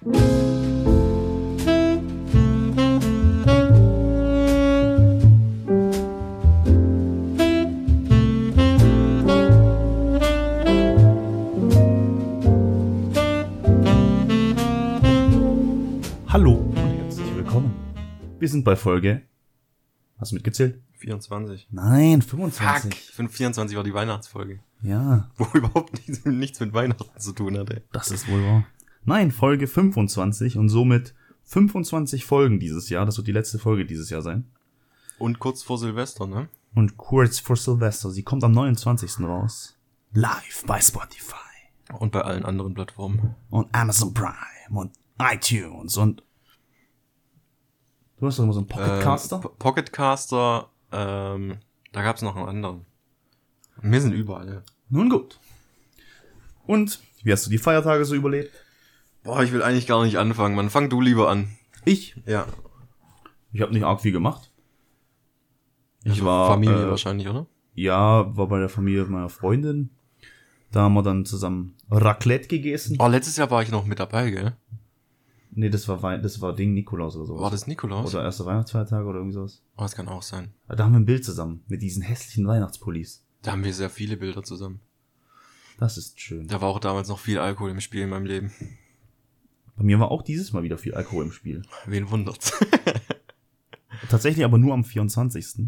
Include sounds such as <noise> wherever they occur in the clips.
Hallo und herzlich willkommen. Wir sind bei Folge. Hast du mitgezählt? 24. Nein, Fuck, 25. 524 war die Weihnachtsfolge. Ja, Wo überhaupt nichts, <laughs> nichts mit Weihnachten zu tun hatte. das ist wohl wahr. Nein, Folge 25 und somit 25 Folgen dieses Jahr. Das wird die letzte Folge dieses Jahr sein. Und kurz vor Silvester, ne? Und kurz vor Silvester. Sie kommt am 29. raus. Live bei Spotify Und bei allen anderen Plattformen. und Amazon Prime und iTunes und Du hast doch immer so einen Pocketcaster. Ähm, Po- Pocketcaster, ähm, da gab's noch einen anderen. Wir sind überall, ja. Nun gut. Und wie hast du die Feiertage so überlebt? Boah, ich will eigentlich gar nicht anfangen, man. Fang du lieber an. Ich? Ja. Ich habe nicht arg viel gemacht. Ich Also war Familie äh, wahrscheinlich, oder? Ja, war bei der Familie meiner Freundin. Da haben wir dann zusammen Raclette gegessen. Oh, letztes Jahr war ich noch mit dabei, gell? Nee, das war Wei das war Ding Nikolaus oder so. War das Nikolaus? Oder erster Weihnachtsfeiertag oder irgendwie sowas. Oh, das kann auch sein. Da haben wir ein Bild zusammen mit diesen hässlichen Weihnachtspullis. Da haben wir sehr viele Bilder zusammen. Das ist schön. Da war auch damals noch viel Alkohol im Spiel in meinem Leben. Bei mir war auch dieses Mal wieder viel Alkohol im Spiel. Wen wundert's? <laughs> Tatsächlich aber nur am 24.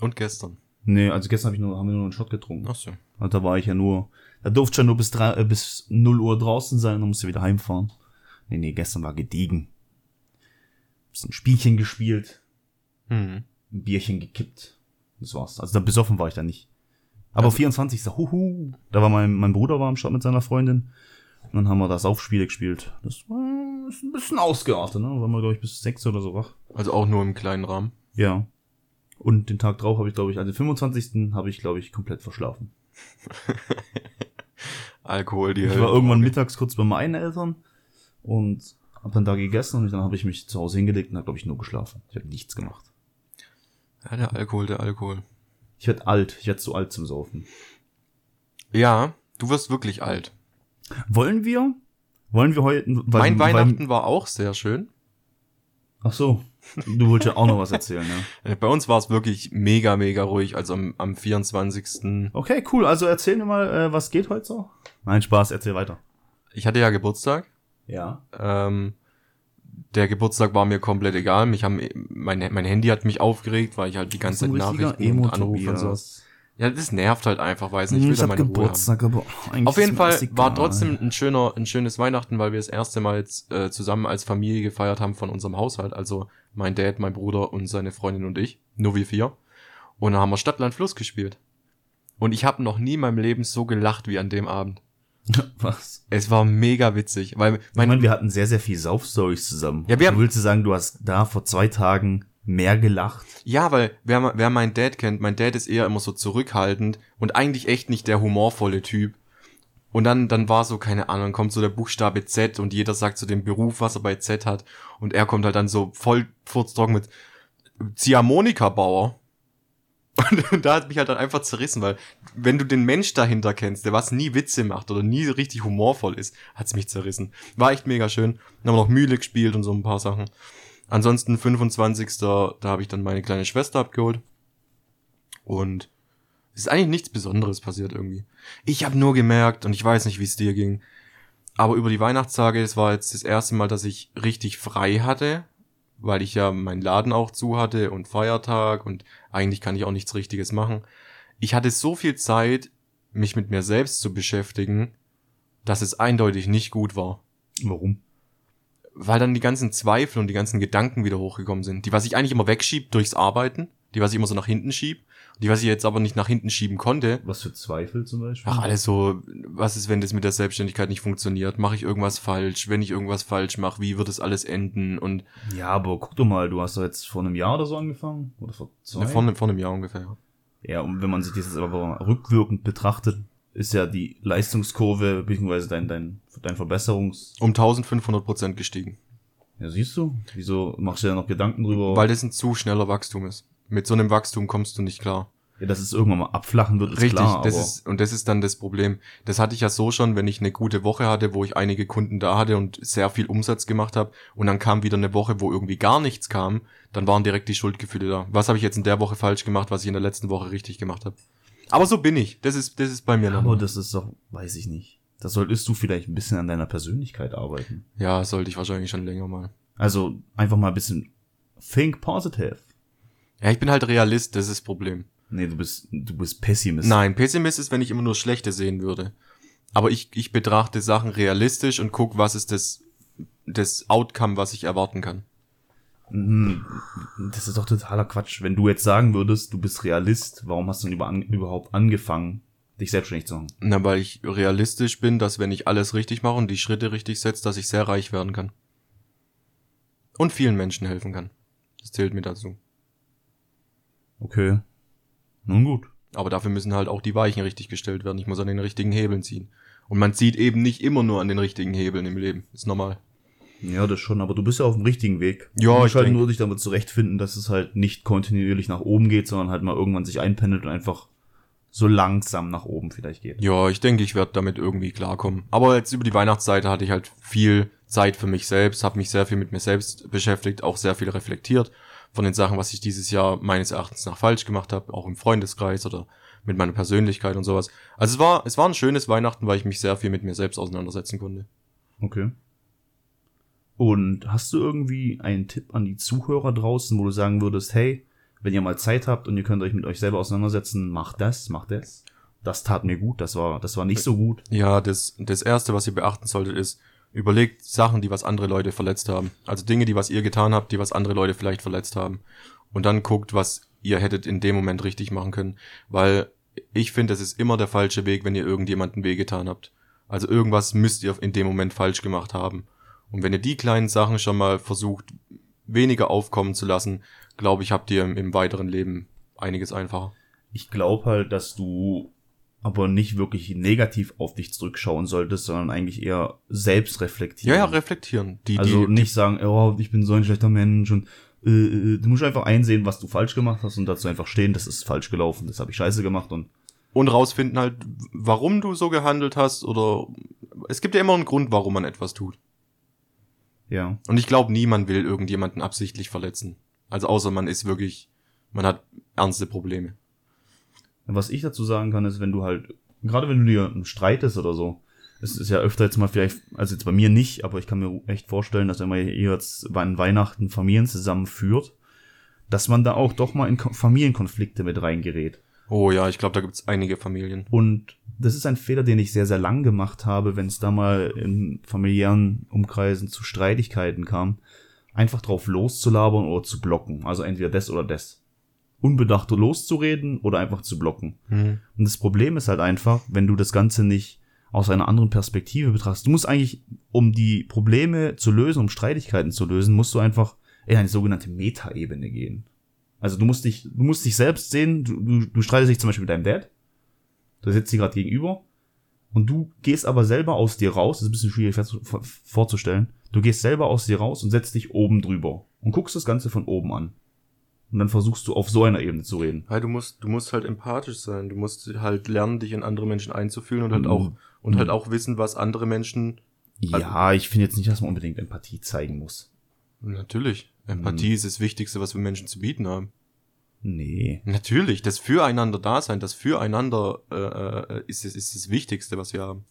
Und gestern. Nee, also gestern hab ich nur, haben wir nur einen Shot getrunken. Ach so. Und da war ich ja nur, da durfte ich ja nur bis, drei, äh, bis 0 Uhr draußen sein und musste wieder heimfahren. Nee, nee, gestern war gediegen. Bisschen Spielchen gespielt, Hm. ein Bierchen gekippt. Das war's. Also da besoffen war ich da nicht. Aber Also- 24. Huhu. Da war mein, mein Bruder war am Start mit seiner Freundin. Und dann haben wir das Aufspiele gespielt. Das war ist ein bisschen ausgeartet, ne? Waren wir, glaube ich, bis sechs oder so wach. Also auch nur im kleinen Rahmen. Ja. Und den Tag drauf habe ich, glaube ich, also den 25. habe ich, glaube ich, komplett verschlafen. <laughs> Alkohol, die Ich Hölle. war irgendwann mittags kurz bei meinen Eltern und habe dann da gegessen und dann habe ich mich zu Hause hingelegt und habe, glaube ich, nur geschlafen. Ich habe nichts gemacht. Ja, der Alkohol, der Alkohol. Ich werd alt. Ich werd zu alt zum Saufen. Ja, du wirst wirklich alt. Wollen wir? Wollen wir heute? Weil, mein Weihnachten war auch sehr schön. ach so. Du wolltest ja auch noch was erzählen, ja. <laughs> Äh, Bei uns war es wirklich mega, mega ruhig. Also am, am 24. Okay, cool. Also erzähl mir mal, äh, was geht heute so? Nein, Spaß. Erzähl weiter. Ich hatte ja Geburtstag. Ja. Ähm, der Geburtstag war mir komplett egal. Mich haben, mein, mein Handy hat mich aufgeregt, weil ich halt die ganze Zeit Nachrichten und Anrufe und so. Ja, das nervt halt einfach, weiß nicht. Ich will da Hm, hab meine Ruhe haben. Auf jeden Fall war trotzdem ein schöner, ein schönes Weihnachten, weil wir das erste Mal jetzt, äh, zusammen als Familie gefeiert haben von unserem Haushalt. Also mein Dad, mein Bruder und seine Freundin und ich. Nur wir vier. Und dann haben wir Stadtland Fluss gespielt. Und ich habe noch nie in meinem Leben so gelacht wie an dem Abend. <laughs> Was? Es war mega witzig, weil Ich mein, meine, wir hatten sehr, sehr viel Saufstories zusammen. Ja, wir haben- du willst du sagen, du hast da vor zwei Tagen mehr gelacht? ja, weil wer, wer mein Dad kennt, mein Dad ist eher immer so zurückhaltend und eigentlich echt nicht der humorvolle Typ. Und dann, dann war so, keine Ahnung, kommt so der Buchstabe Z und jeder sagt so den Beruf, was er bei Z hat. Und er kommt halt dann so voll furztrocken mit Ziehharmonika-Bauer. <laughs> Und da hat mich halt dann einfach zerrissen, weil wenn du den Mensch dahinter kennst, der was nie Witze macht oder nie richtig humorvoll ist, hat's mich zerrissen. War echt mega schön. Dann haben wir noch Mühle gespielt und so ein paar Sachen. Ansonsten 25. Da habe ich dann meine kleine Schwester abgeholt. Und es ist eigentlich nichts Besonderes passiert irgendwie. Ich habe nur gemerkt, und ich weiß nicht, wie es dir ging, aber über die Weihnachtstage, es war jetzt das erste Mal, dass ich richtig frei hatte, weil ich ja meinen Laden auch zu hatte und Feiertag und eigentlich kann ich auch nichts Richtiges machen. Ich hatte so viel Zeit, mich mit mir selbst zu beschäftigen, dass es eindeutig nicht gut war Warum? Weil dann die ganzen Zweifel und die ganzen Gedanken wieder hochgekommen sind. Die, was ich eigentlich immer wegschieb durchs Arbeiten, die, was ich immer so nach hinten schieb, die, was ich jetzt aber nicht nach hinten schieben konnte. Was für Zweifel zum Beispiel? Ach, alles so, was ist, wenn das mit der Selbstständigkeit nicht funktioniert? Mache ich irgendwas falsch? Wenn ich irgendwas falsch mache, wie wird das alles enden? Und Ja, aber guck doch mal, du hast doch jetzt vor einem Jahr oder so angefangen? Oder vor zwei? vor, einem- vor einem Jahr ungefähr. ja. Ja, und wenn man sich das jetzt aber rückwirkend betrachtet, ist ja die Leistungskurve, beziehungsweise dein, dein, dein Verbesserungs... Um 1500 Prozent gestiegen. Ja, siehst du? Wieso machst du da noch Gedanken drüber? Weil das ein zu schneller Wachstum ist. Mit so einem Wachstum kommst du nicht klar. Ja, dass es irgendwann mal abflachen wird, ist Richtig, klar. aber ist, und das ist dann das Problem. Das hatte ich ja so schon, wenn ich eine gute Woche hatte, wo ich einige Kunden da hatte und sehr viel Umsatz gemacht habe und dann kam wieder eine Woche, wo irgendwie gar nichts kam, dann waren direkt die Schuldgefühle da. Was habe ich jetzt in der Woche falsch gemacht, was ich in der letzten Woche richtig gemacht habe? Aber so bin ich. Das ist, das ist bei mir aber normal. das ist doch, weiß ich nicht. Da solltest du vielleicht ein bisschen an deiner Persönlichkeit arbeiten. Ja, sollte ich wahrscheinlich schon länger mal. Also einfach mal ein bisschen think positive. Ja, ich bin halt Realist, das ist das Problem. Nee, du bist, du bist Pessimist. Nein, Pessimist ist, wenn ich immer nur Schlechte sehen würde. Aber ich, ich betrachte Sachen realistisch und guck, was ist das, das Outcome, was ich erwarten kann. Mhm. Das ist doch totaler Quatsch. Wenn du jetzt sagen würdest, du bist Realist, warum hast du denn über, an, überhaupt angefangen, dich selbstständig zu machen? Na, weil ich realistisch bin, dass wenn ich alles richtig mache und die Schritte richtig setze, dass ich sehr reich werden kann. Und vielen Menschen helfen kann. Das zählt mir dazu. Okay. Nun gut. Aber dafür müssen halt auch die Weichen richtig gestellt werden. Ich muss an den richtigen Hebeln ziehen. Und man zieht eben nicht immer nur an den richtigen Hebeln im Leben. Ist normal. Ja, das schon, aber du bist ja auf dem richtigen Weg. Ja, du musst ich halt denk- nur dich damit zurechtfinden, dass es halt nicht kontinuierlich nach oben geht, sondern halt mal irgendwann sich einpendelt und einfach so langsam nach oben vielleicht geht. Ja, ich denke, ich werde damit irgendwie klarkommen. Aber jetzt über die Weihnachtszeit hatte ich halt viel Zeit für mich selbst, habe mich sehr viel mit mir selbst beschäftigt, auch sehr viel reflektiert von den Sachen, was ich dieses Jahr meines Erachtens nach falsch gemacht habe, auch im Freundeskreis oder mit meiner Persönlichkeit und sowas. Also es war, es war ein schönes Weihnachten, weil ich mich sehr viel mit mir selbst auseinandersetzen konnte. Okay. Und hast du irgendwie einen Tipp an die Zuhörer draußen, wo du sagen würdest, hey, wenn ihr mal Zeit habt und ihr könnt euch mit euch selber auseinandersetzen, macht das, macht das. Das tat mir gut, das war, das war nicht so gut. Ja, das, das erste, was ihr beachten solltet, ist, überlegt Sachen, die was andere Leute verletzt haben. Also Dinge, die was ihr getan habt, die was andere Leute vielleicht verletzt haben. Und dann guckt, was ihr hättet in dem Moment richtig machen können. Weil ich finde, es ist immer der falsche Weg, wenn ihr irgendjemanden wehgetan habt. Also irgendwas müsst ihr in dem Moment falsch gemacht haben. Und wenn ihr die kleinen Sachen schon mal versucht, weniger aufkommen zu lassen, glaube ich, habt ihr im, im weiteren Leben einiges einfacher. Ich glaube halt, dass du aber nicht wirklich negativ auf dich zurückschauen solltest, sondern eigentlich eher selbst reflektieren. Ja, ja, reflektieren. Die, also die, nicht sagen, oh, ich bin so ein schlechter Mensch und äh, äh, du musst einfach einsehen, was du falsch gemacht hast und dazu einfach stehen, das ist falsch gelaufen, das habe ich scheiße gemacht und und rausfinden halt, warum du so gehandelt hast oder es gibt ja immer einen Grund, warum man etwas tut. Ja. Und ich glaube, niemand will irgendjemanden absichtlich verletzen. Also außer man ist wirklich, man hat ernste Probleme. Was ich dazu sagen kann, ist, wenn du halt, gerade wenn du dir streitest oder so, es ist ja öfter jetzt mal vielleicht, also jetzt bei mir nicht, aber ich kann mir echt vorstellen, dass wenn man hier jetzt an Weihnachten Familien zusammenführt, dass man da auch doch mal in Ko- Familienkonflikte mit reingerät. Oh ja, ich glaube, da gibt's einige Familien. Und das ist ein Fehler, den ich sehr, sehr lang gemacht habe, wenn es da mal in familiären Umkreisen zu Streitigkeiten kam, einfach drauf loszulabern oder zu blocken. Also entweder das oder das. Unbedacht loszureden oder einfach zu blocken. Hm. Und das Problem ist halt einfach, wenn du das Ganze nicht aus einer anderen Perspektive betrachtest. Du musst eigentlich, um die Probleme zu lösen, um Streitigkeiten zu lösen, musst du einfach in eine sogenannte Metaebene gehen. Also du musst dich, du musst dich selbst sehen, du, du, du streitest dich zum Beispiel mit deinem Dad, du sitzt dir gerade gegenüber und du gehst aber selber aus dir raus, das ist ein bisschen schwierig vorzu- vor- vorzustellen, du gehst selber aus dir raus und setzt dich oben drüber und guckst das Ganze von oben an. Und dann versuchst du auf so einer Ebene zu reden. Ja, du musst, du musst halt empathisch sein. Du musst halt lernen, dich in andere Menschen einzufühlen und halt Mhm. auch, und halt auch wissen, was andere Menschen, Ja, ich finde jetzt nicht, dass man unbedingt Empathie zeigen muss. natürlich. Empathie ist das Wichtigste, was wir Menschen zu bieten haben. Nee. Natürlich, das Füreinander-Dasein, das Füreinander äh, äh, ist, ist, ist das Wichtigste, was wir haben.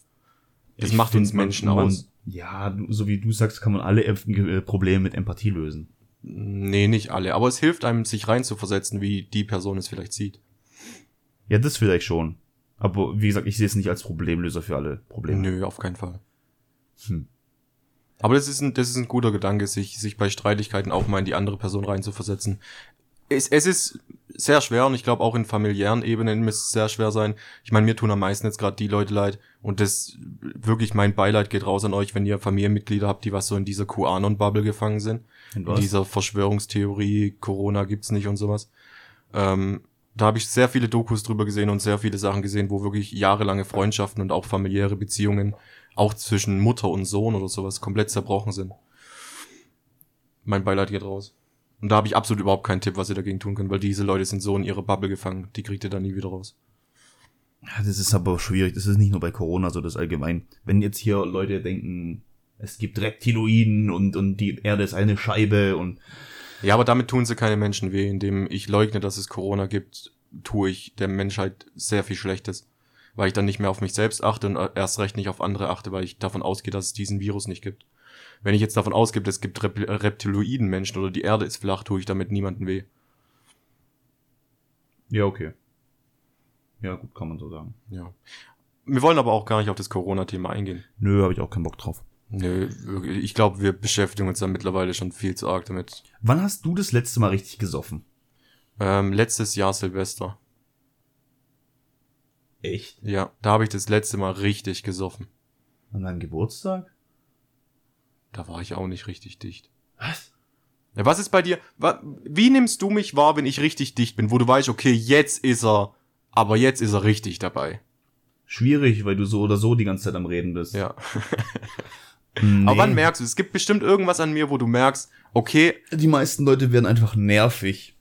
Das Ich macht uns Menschen man, aus. Ja, so wie du sagst, kann man alle äh, Probleme mit Empathie lösen. Nee, nicht alle, aber es hilft einem, sich reinzuversetzen, wie die Person es vielleicht sieht. Ja, das vielleicht schon. Aber wie gesagt, ich sehe es nicht als Problemlöser für alle Probleme. Nö, auf keinen Fall. Hm. Aber das ist ein, das ist ein guter Gedanke, sich, sich bei Streitigkeiten auch mal in die andere Person reinzuversetzen. Es, es ist sehr schwer und ich glaube auch in familiären Ebenen müsste es sehr schwer sein. Ich meine, mir tun am meisten jetzt gerade die Leute leid und das wirklich mein Beileid geht raus an euch, wenn ihr Familienmitglieder habt, die was so in dieser QAnon-Bubble gefangen sind. Und in dieser Verschwörungstheorie, Corona gibt's nicht und sowas. Ähm, da habe ich sehr viele Dokus drüber gesehen und sehr viele Sachen gesehen, wo wirklich jahrelange Freundschaften und auch familiäre Beziehungen, auch zwischen Mutter und Sohn oder sowas, komplett zerbrochen sind. Mein Beileid geht raus. Und da habe ich absolut überhaupt keinen Tipp, was ihr dagegen tun könnt, weil diese Leute sind so in ihre Bubble gefangen. Die kriegt ihr dann nie wieder raus. Ja, das ist aber schwierig. Das ist nicht nur bei Corona so, das allgemein. Wenn jetzt hier Leute denken, es gibt Reptiloiden und, und die Erde ist eine Scheibe und Ja, aber damit tun sie keine Menschen weh. Indem ich leugne, dass es Corona gibt, tue ich der Menschheit sehr viel Schlechtes. Weil ich dann nicht mehr auf mich selbst achte und erst recht nicht auf andere achte, weil ich davon ausgehe, dass es diesen Virus nicht gibt. Wenn ich jetzt davon ausgehe, es gibt Rep Reptiloiden-Menschen oder die Erde ist flach, tue ich damit niemanden weh. ja, okay. Ja, gut, kann man so sagen. Ja. Wir wollen aber auch gar nicht auf das Corona-Thema eingehen. Nö, habe ich auch keinen Bock drauf. Nö, ich glaube, wir beschäftigen uns da mittlerweile schon viel zu arg damit. Wann hast du das letzte Mal richtig gesoffen? Ähm, letztes Jahr Silvester. Echt? Ja, da habe ich das letzte Mal richtig gesoffen. An deinem Geburtstag? Da war ich auch nicht richtig dicht. Was? Ja, was ist bei dir? Wie nimmst du mich wahr, wenn ich richtig dicht bin, wo du weißt, okay, jetzt ist er, aber jetzt ist er richtig dabei. Schwierig, weil du so oder so die ganze Zeit am Reden bist. Ja. <laughs> Nee. Aber wann merkst du, es gibt bestimmt irgendwas an mir, wo du merkst, okay, die meisten Leute werden einfach nervig.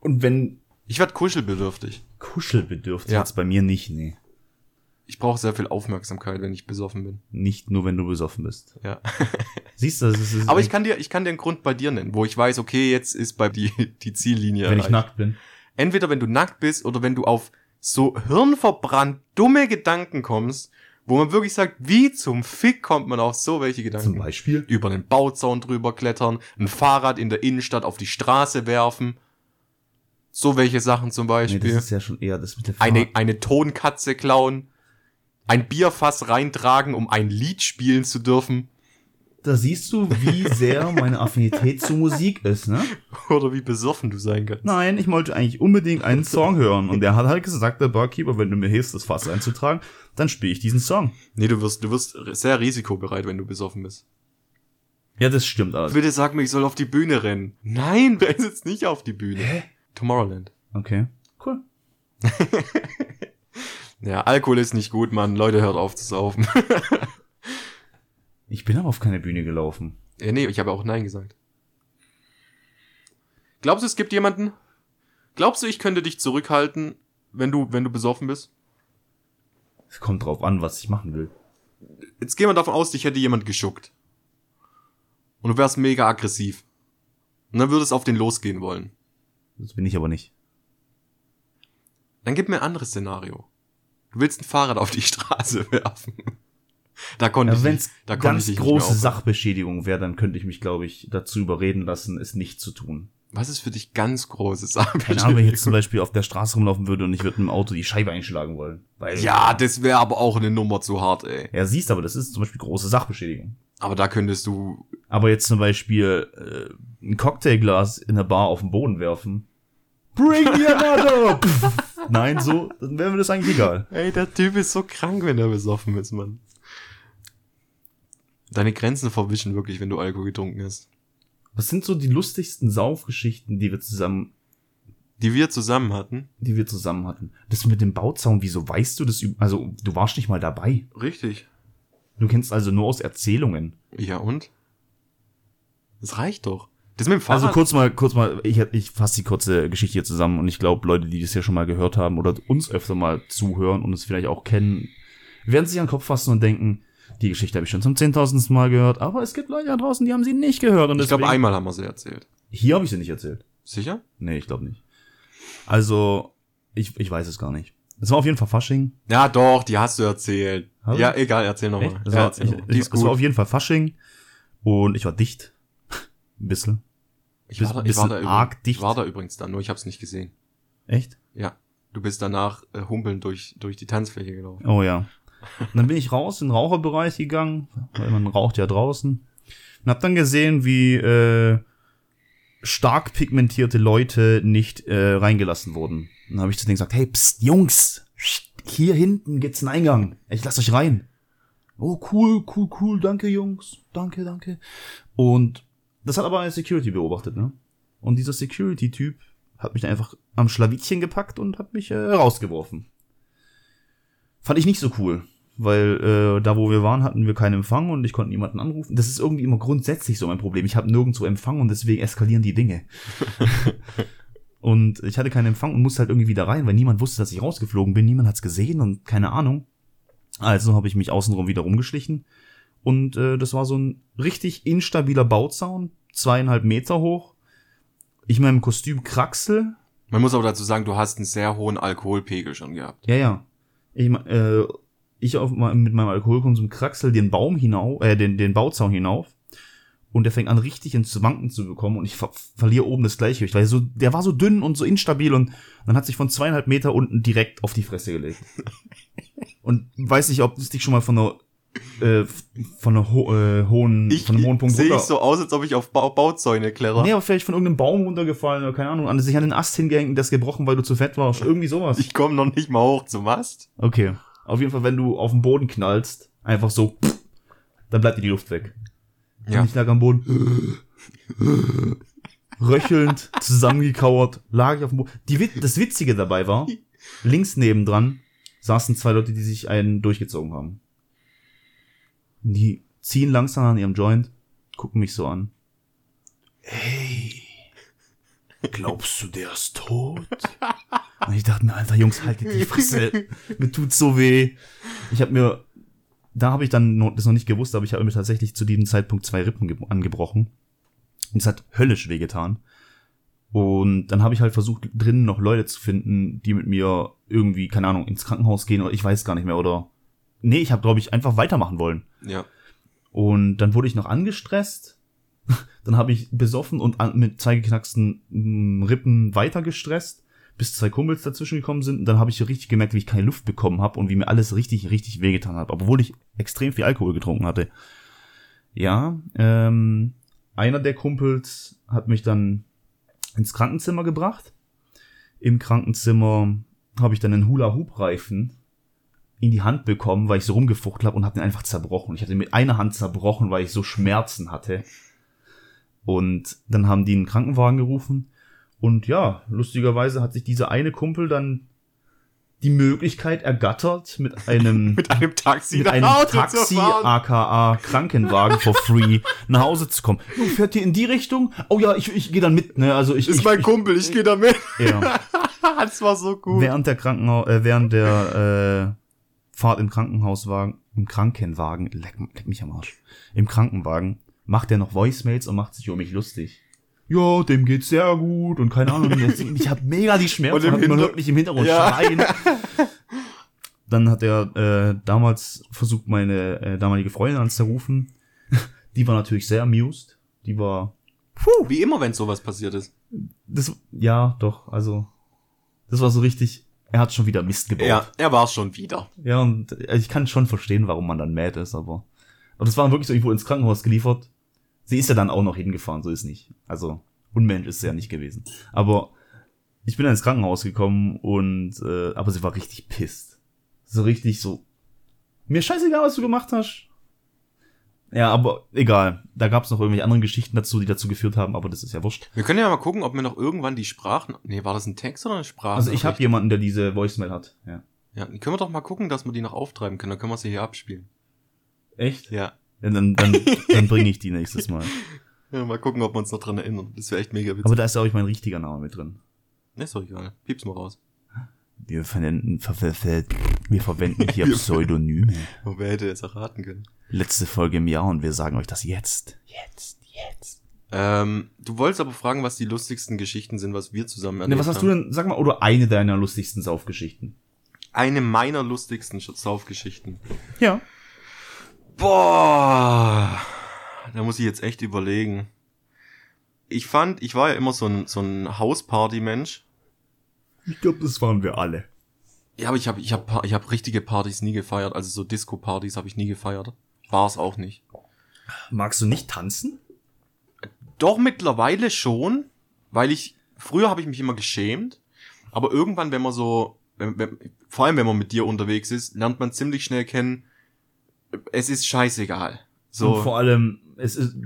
Und wenn ich werd kuschelbedürftig. kuschelbedürftig Ja. jetzt bei mir nicht, nee. Ich brauche sehr viel Aufmerksamkeit, wenn ich besoffen bin. Nicht nur, wenn du besoffen bist. Ja. <laughs> Siehst du, das ist, das Aber ich kann dir, ich kann dir einen Grund bei dir nennen, wo ich weiß, okay, jetzt ist bei die, die Ziellinie. wenn ich erreicht. nackt bin. Entweder wenn du nackt bist oder wenn du auf so hirnverbrannt dumme Gedanken kommst, wo man wirklich sagt, wie zum Fick kommt man auf so welche Gedanken? Zum Beispiel. Über einen Bauzaun drüber klettern, ein Fahrrad in der Innenstadt auf die Straße werfen. So welche Sachen zum Nee, Beispiel. das ist ja schon eher das mit der eine, Fahr- eine Tonkatze klauen. Ein Bierfass reintragen, um ein Lied spielen zu dürfen. Da siehst du, wie <laughs> sehr meine Affinität zu Musik ist, ne? Oder wie besoffen du sein kannst. Nein, ich wollte eigentlich unbedingt einen <laughs> Song hören. Und der hat halt gesagt, der Barkeeper, wenn du mir hilfst, das Fass einzutragen, dann spiele ich diesen Song. Nee, du wirst, du wirst sehr risikobereit, wenn du besoffen bist. Ja, das stimmt alles. Bitte sag mir, ich soll auf die Bühne rennen. Nein, renn jetzt <laughs> nicht auf die Bühne. Hä? Tomorrowland. Okay, cool. <laughs> Ja, Alkohol ist nicht gut, Mann. Leute, hört auf zu saufen. Ich bin aber auf keine Bühne gelaufen. ja, nee, ich habe auch Nein gesagt. Glaubst du, es gibt jemanden? Glaubst du, ich könnte dich zurückhalten, wenn du, wenn du besoffen bist? Es kommt drauf an, was ich machen will. Jetzt gehen wir davon aus, dich hätte jemand geschuckt. Und du wärst mega aggressiv. Und dann würdest auf den losgehen wollen. Das bin ich aber nicht. Dann gib mir ein anderes Szenario. Du willst ein Fahrrad auf die Straße <laughs> werfen. Da konnte Ja, ich Wenn nicht, es da konnte ganz ich große. Sachbeschädigung wäre, dann könnte ich mich, glaube ich, dazu überreden lassen, es nicht zu tun. Was ist für dich ganz große Sache? <laughs> Keine Ahnung, wenn ich jetzt zum Beispiel auf der Straße rumlaufen würde und ich würde mit dem Auto die Scheibe einschlagen wollen. Weil, Ja, das wäre aber auch eine Nummer zu hart, ey. Ja, siehst aber, das ist zum Beispiel große Sachbeschädigung. Aber da könntest du. Aber jetzt zum Beispiel äh, ein Cocktailglas in der Bar auf den Boden werfen. Bring me another! <laughs> Nein, so, dann wäre mir das eigentlich egal. Ey, der Typ ist so krank, wenn er besoffen ist, Mann. Deine Grenzen verwischen wirklich, wenn du Alkohol getrunken hast. Was sind so die lustigsten Saufgeschichten, die wir zusammen, Die wir zusammen hatten. die wir zusammen hatten? Das mit dem Bauzaun, wieso weißt du das? Also, du warst nicht mal dabei. Richtig. Du kennst also nur aus Erzählungen. Ja, und? Das reicht doch. Das mit dem Fahrrad. Also kurz mal, kurz mal, ich, ich fasse die kurze Geschichte hier zusammen und ich glaube, Leute, die das ja schon mal gehört haben oder uns öfter mal zuhören und es vielleicht auch kennen, werden sich an den Kopf fassen und denken, die Geschichte habe ich schon zum zehntausendsten Mal gehört, aber es gibt Leute da draußen, die haben sie nicht gehört. Und ich glaube, einmal haben wir sie erzählt. Hier habe ich sie nicht erzählt. Sicher? Nee, ich glaube nicht. Also, ich, ich weiß es gar nicht. Es war auf jeden Fall Fasching. Ja, doch, die hast du erzählt. Hab ich? Ja, egal, erzähl nochmal. Ja, war, erzähl ich, noch mal. Die ist es war auf gut. jeden Fall Fasching und ich war dicht. Ein bisschen. Ich war, da, ich, war da übrigens, arg dicht. ich war da übrigens dann, nur ich hab's nicht gesehen. Echt? Ja. Du bist danach äh, humpeln durch, durch die Tanzfläche gelaufen. Oh ja. Und dann bin ich raus in den Raucherbereich gegangen, weil man raucht ja draußen. Und hab dann gesehen, wie äh, stark pigmentierte Leute nicht äh, reingelassen wurden. Und dann habe ich zu denen gesagt, hey, pst, Jungs, hier hinten gibt's einen Eingang. Ich lass euch rein. Oh, cool, cool, cool, danke, Jungs. Danke, danke. Und das hat aber eine Security beobachtet, ne? Und dieser Security-Typ hat mich einfach am Schlawittchen gepackt und hat mich äh, rausgeworfen. Fand ich nicht so cool. weil äh, da, wo wir waren, hatten wir keinen Empfang und ich konnte niemanden anrufen. Das ist irgendwie immer grundsätzlich so mein Problem. Ich habe nirgendwo Empfang und deswegen eskalieren die Dinge. <laughs> und ich hatte keinen Empfang und musste halt irgendwie wieder rein, weil niemand wusste, dass ich rausgeflogen bin. Niemand hat's gesehen und keine Ahnung. Also habe ich mich außenrum wieder rumgeschlichen. Und äh, das war so ein richtig instabiler Bauzaun, zweieinhalb Meter hoch. Ich meinem Kostüm Kraxel. Man muss aber dazu sagen, du hast einen sehr hohen Alkoholpegel schon gehabt. Ja, ja. Ich, äh, ich auf, mit meinem Alkoholkonsum Kraxel den Baum hinauf, äh, den, den Bauzaun hinauf. Und der fängt an richtig ins Wanken zu bekommen und ich ver verliere oben das Gleichgewicht, weil so, der war so dünn und so instabil und dann hat sich von zweieinhalb Meter unten direkt auf die Fresse gelegt. und weiß nicht, ob es dich schon mal von einer äh, von einer ho äh, hohen Ich von einem hohen Punkt sehe ich so aus, als ob ich auf Bau Bauzäune klettere. Nee, aber vielleicht von irgendeinem Baum runtergefallen oder keine Ahnung, an sich an den Ast hingehängt und ist gebrochen, weil du zu fett warst. Irgendwie sowas. Ich komme noch nicht mal hoch zum Mast. Okay. Auf jeden Fall, wenn du auf den Boden knallst, einfach so, pff, dann bleibt dir die Luft weg. Ja. Und ich lag am Boden. Röchelnd, zusammengekauert, lag ich auf dem Boden. Die, das Witzige dabei war, <laughs> links nebendran saßen zwei Leute, die sich einen durchgezogen haben. Und die ziehen langsam an ihrem Joint, gucken mich so an. Hey, glaubst du, der ist tot? <laughs> Und ich dachte mir, alter Jungs, haltet die Fresse. <laughs> mir tut's so weh. Ich habe mir, da habe ich dann noch, das noch nicht gewusst, aber ich habe mir tatsächlich zu diesem Zeitpunkt zwei Rippen ge- angebrochen. Und es hat höllisch wehgetan. Und dann habe ich halt versucht, drinnen noch Leute zu finden, die mit mir irgendwie, keine Ahnung, ins Krankenhaus gehen oder ich weiß gar nicht mehr oder. Nee, ich habe, glaube ich, einfach weitermachen wollen. Ja. Und dann wurde ich noch angestresst. <laughs> Dann habe ich besoffen und an, mit zwei geknacksten mm, Rippen weiter gestresst, bis zwei Kumpels dazwischen gekommen sind. Und dann habe ich so richtig gemerkt, wie ich keine Luft bekommen habe und wie mir alles richtig, richtig wehgetan hat, obwohl ich extrem viel Alkohol getrunken hatte. Ja, ähm, einer der Kumpels hat mich dann ins Krankenzimmer gebracht. Im Krankenzimmer habe ich dann einen Hula-Hoop-Reifen in die Hand bekommen, weil ich so rumgefuchtelt habe und habe den einfach zerbrochen. Ich hatte mit einer Hand zerbrochen, weil ich so Schmerzen hatte. Und dann haben die einen Krankenwagen gerufen. Und ja, lustigerweise hat sich dieser eine Kumpel dann die Möglichkeit ergattert, mit einem <laughs> Mit einem Taxi mit einem Taxi, aka Krankenwagen for free, <laughs> nach Hause zu kommen. Du fährt ihr in die Richtung? Oh ja, ich, ich gehe dann mit, ne? Also ich, Ist ich, mein ich, Kumpel, ich gehe da mit. ja. <laughs> das war so gut. Während der Krankenhaus, äh, während der äh, Fahrt im Krankenhauswagen, im Krankenwagen, leck, leck mich am Arsch, im Krankenwagen, macht er noch Voicemails und macht sich über mich lustig. Ja, dem geht's sehr gut und keine Ahnung. ich habe mega die Schmerzen Und im und man hört mich im Hintergrund Ja. schreien. <laughs> Dann hat er äh, damals versucht, meine äh, damalige Freundin anzurufen. Die war natürlich sehr amused. Die war Wie immer, wenn sowas passiert ist. das ja, doch, also das war so richtig, er hat schon wieder Mist gebaut. Ja, er war schon wieder. Ja, und ich kann schon verstehen, warum man dann mad ist, aber. Aber das war wirklich so irgendwo ins Krankenhaus geliefert. Sie ist ja dann auch noch hingefahren, so ist nicht. Also, Unmensch ist sie ja nicht gewesen. Aber ich bin dann ins Krankenhaus gekommen und, äh, aber sie war richtig pisst. So richtig so. Mir scheißegal, was du gemacht hast. Ja, aber egal. Da gab's noch irgendwelche anderen Geschichten dazu, die dazu geführt haben, aber das ist ja wurscht. Wir können ja mal gucken, ob wir noch irgendwann die Sprachen. Nee, war das ein Text oder eine Sprache? Also ich habe jemanden, der diese Voicemail hat. Ja. Ja, dann können wir doch mal gucken, dass wir die noch auftreiben können. Dann können wir sie hier abspielen. Echt? Ja. Ja, dann dann, dann bringe ich die nächstes Mal. <laughs> ja. Mal gucken, ob wir uns noch dran erinnern. Das wäre echt mega witzig. Aber da ist auch mein richtiger Name mit drin. Ne, ist doch egal. Pieps mal raus. Wir verwenden, ver, ver, ver, wir verwenden hier <laughs> Pseudonyme. <laughs> Oh, wer hätte es erraten können? Letzte Folge im Jahr und wir sagen euch das jetzt. Jetzt, jetzt. Ähm, du wolltest aber fragen, was die lustigsten Geschichten sind, was wir zusammen erlebt Ne, was hast haben. du denn, sag mal, oder eine deiner lustigsten Saufgeschichten? Eine meiner lustigsten Sch- Saufgeschichten. Ja. Boah, da muss ich jetzt echt überlegen. Ich fand, ich war ja immer so ein, so ein Hausparty-Mensch. Ich glaube, das waren wir alle. Ja, aber ich habe ich hab, ich hab richtige Partys nie gefeiert. Also so Disco-Partys habe ich nie gefeiert. War es auch nicht. Magst du nicht tanzen? Doch mittlerweile schon, weil ich, früher habe ich mich immer geschämt. Aber irgendwann, wenn man so, wenn, wenn, vor allem wenn man mit dir unterwegs ist, lernt man ziemlich schnell kennen, es ist scheißegal. So. Und vor allem, es ist,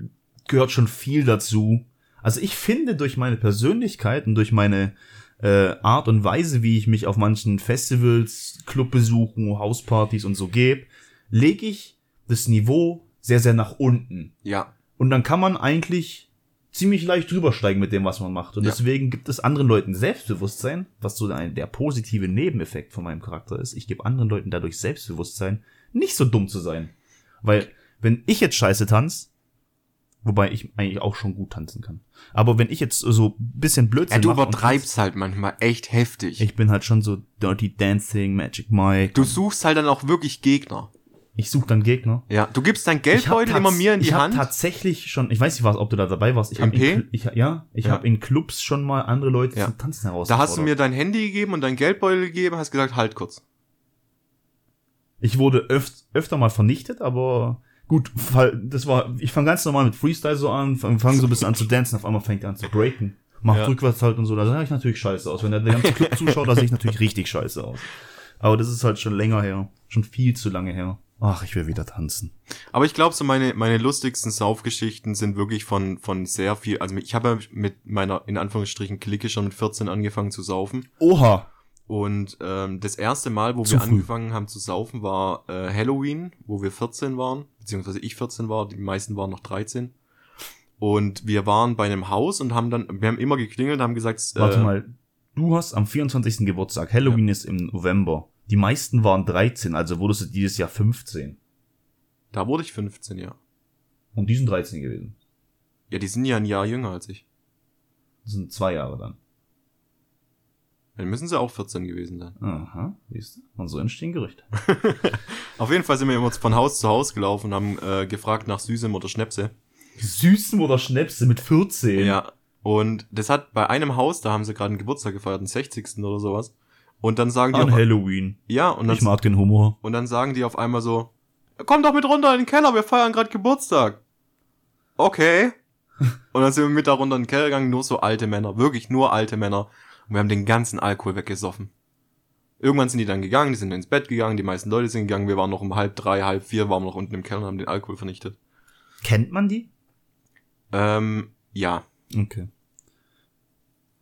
gehört schon viel dazu. Also ich finde durch meine Persönlichkeit und durch meine äh, Art und Weise, wie ich mich auf manchen Festivals, Clubbesuchen, Hauspartys und so gebe, lege ich das Niveau sehr, sehr nach unten. Ja. Und dann kann man eigentlich ziemlich leicht drüber steigen mit dem, was man macht. Und Ja. deswegen gibt es anderen Leuten Selbstbewusstsein, was so ein, der positive Nebeneffekt von meinem Charakter ist. Ich gebe anderen Leuten dadurch Selbstbewusstsein, nicht so dumm zu sein. Weil, wenn ich jetzt scheiße tanze, wobei ich eigentlich auch schon gut tanzen kann, aber wenn ich jetzt so ein bisschen Blödsinn Ja, du mache übertreibst halt manchmal echt heftig. ich bin halt schon so Dirty Dancing, Magic Mike. du suchst halt dann auch wirklich Gegner. Ich suche dann Gegner. Ja, du gibst dein Ich hab Geldbeutel immer mir in die ich hab Hand. tatsächlich schon, ich weiß nicht, was, ob du da dabei warst. Ich habe P? in, ich, ja, ich Ja. habe in Clubs schon mal andere Leute Ja. zum Tanzen Da herausgefordert. hast du mir dein Handy gegeben und dein Geldbeutel gegeben, hast gesagt, halt kurz. Ich wurde öft, öfter mal vernichtet, aber gut, das war, ich fange ganz normal mit Freestyle so an, fange fang so ein bisschen an zu dancen, auf einmal fängt er an zu breaken. Macht Ja. rückwärts halt und so, da sah ich natürlich scheiße aus. Wenn der, der ganze Club <laughs> zuschaut, da sehe ich natürlich richtig scheiße aus. Aber das ist halt schon länger her. Schon viel zu lange her. Ach, ich will wieder tanzen. Aber ich glaube, so meine, meine lustigsten Saufgeschichten sind wirklich von, von sehr viel, also ich habe ja mit meiner, in Anführungsstrichen, Clique schon mit 14 angefangen zu saufen. Oha! Und ähm, das erste Mal, wo Zu wir früh. angefangen haben zu saufen, war äh, Halloween, wo wir 14 waren, beziehungsweise ich 14 war, die meisten waren noch 13. Und wir waren bei einem Haus und haben dann, wir haben immer geklingelt und haben gesagt, Warte äh, mal, du hast am 24. Geburtstag, Halloween ist im November. Die meisten waren 13, also wurdest du dieses Jahr 15. da wurde ich 15, ja. Und die sind 13 gewesen. Ja, die sind ja ein Jahr jünger als ich. Das sind zwei Jahre dann. Dann müssen sie auch 14 gewesen sein. Aha, siehst du? Und so entstehen Gerüchte. <laughs> Auf jeden Fall sind wir immer von Haus zu Haus gelaufen und haben äh, gefragt nach Süßem oder Schnäpse. Süßen oder Schnäpse mit 14? Ja. Und das hat bei einem Haus, da haben sie gerade einen Geburtstag gefeiert, den 60. oder sowas. Und dann sagen die An Halloween. ja, und dann, Ich mag den Humor. und dann sagen die auf einmal so, komm doch mit runter in den Keller, wir feiern gerade Geburtstag. Okay. <laughs> und dann sind wir mit da runter in den Keller gegangen, nur so alte Männer, wirklich nur alte Männer. Und wir haben den ganzen Alkohol weggesoffen. Irgendwann sind die dann gegangen, die sind ins Bett gegangen, die meisten Leute sind gegangen, wir waren noch um halb drei, halb vier, waren noch unten im Keller und haben den Alkohol vernichtet. Kennt man die? Ähm, ja. Okay.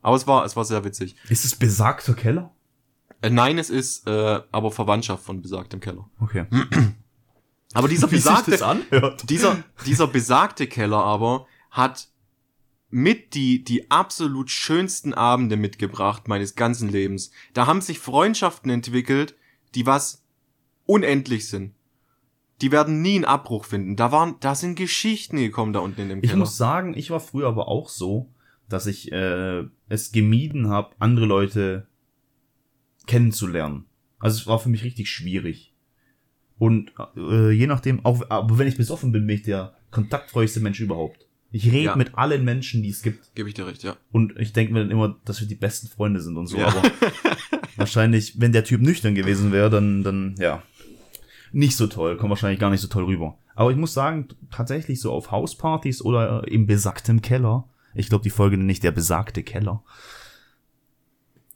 Aber es war, es war sehr witzig. Ist es besagter Keller? Äh, nein, es ist äh, aber Verwandtschaft von besagtem Keller. Okay. Aber dieser <laughs> besagte, dieser, dieser besagte Keller aber hat mit die, die absolut schönsten Abende mitgebracht meines ganzen Lebens. Da haben sich Freundschaften entwickelt, die was unendlich sind. Die werden nie einen Abbruch finden. Da waren, da sind Geschichten gekommen da unten in dem Ich Keller. muss sagen, ich war früher aber auch so, dass ich äh, es gemieden habe, andere Leute kennenzulernen. Also es war für mich richtig schwierig. Und äh, je nachdem, auch aber wenn ich besoffen bin, bin ich der kontaktfreudigste Mensch überhaupt. Ich rede Ja. mit allen Menschen, die es gibt. Gebe ich dir recht, ja. Und ich denke mir dann immer, dass wir die besten Freunde sind und so. Ja. Aber <laughs> wahrscheinlich, wenn der Typ nüchtern gewesen wäre, dann, dann, ja, nicht so toll. Kommt wahrscheinlich gar nicht so toll rüber. Aber ich muss sagen, tatsächlich so auf Hauspartys oder im besagten Keller, ich glaube, die Folge nenne ich der besagte Keller,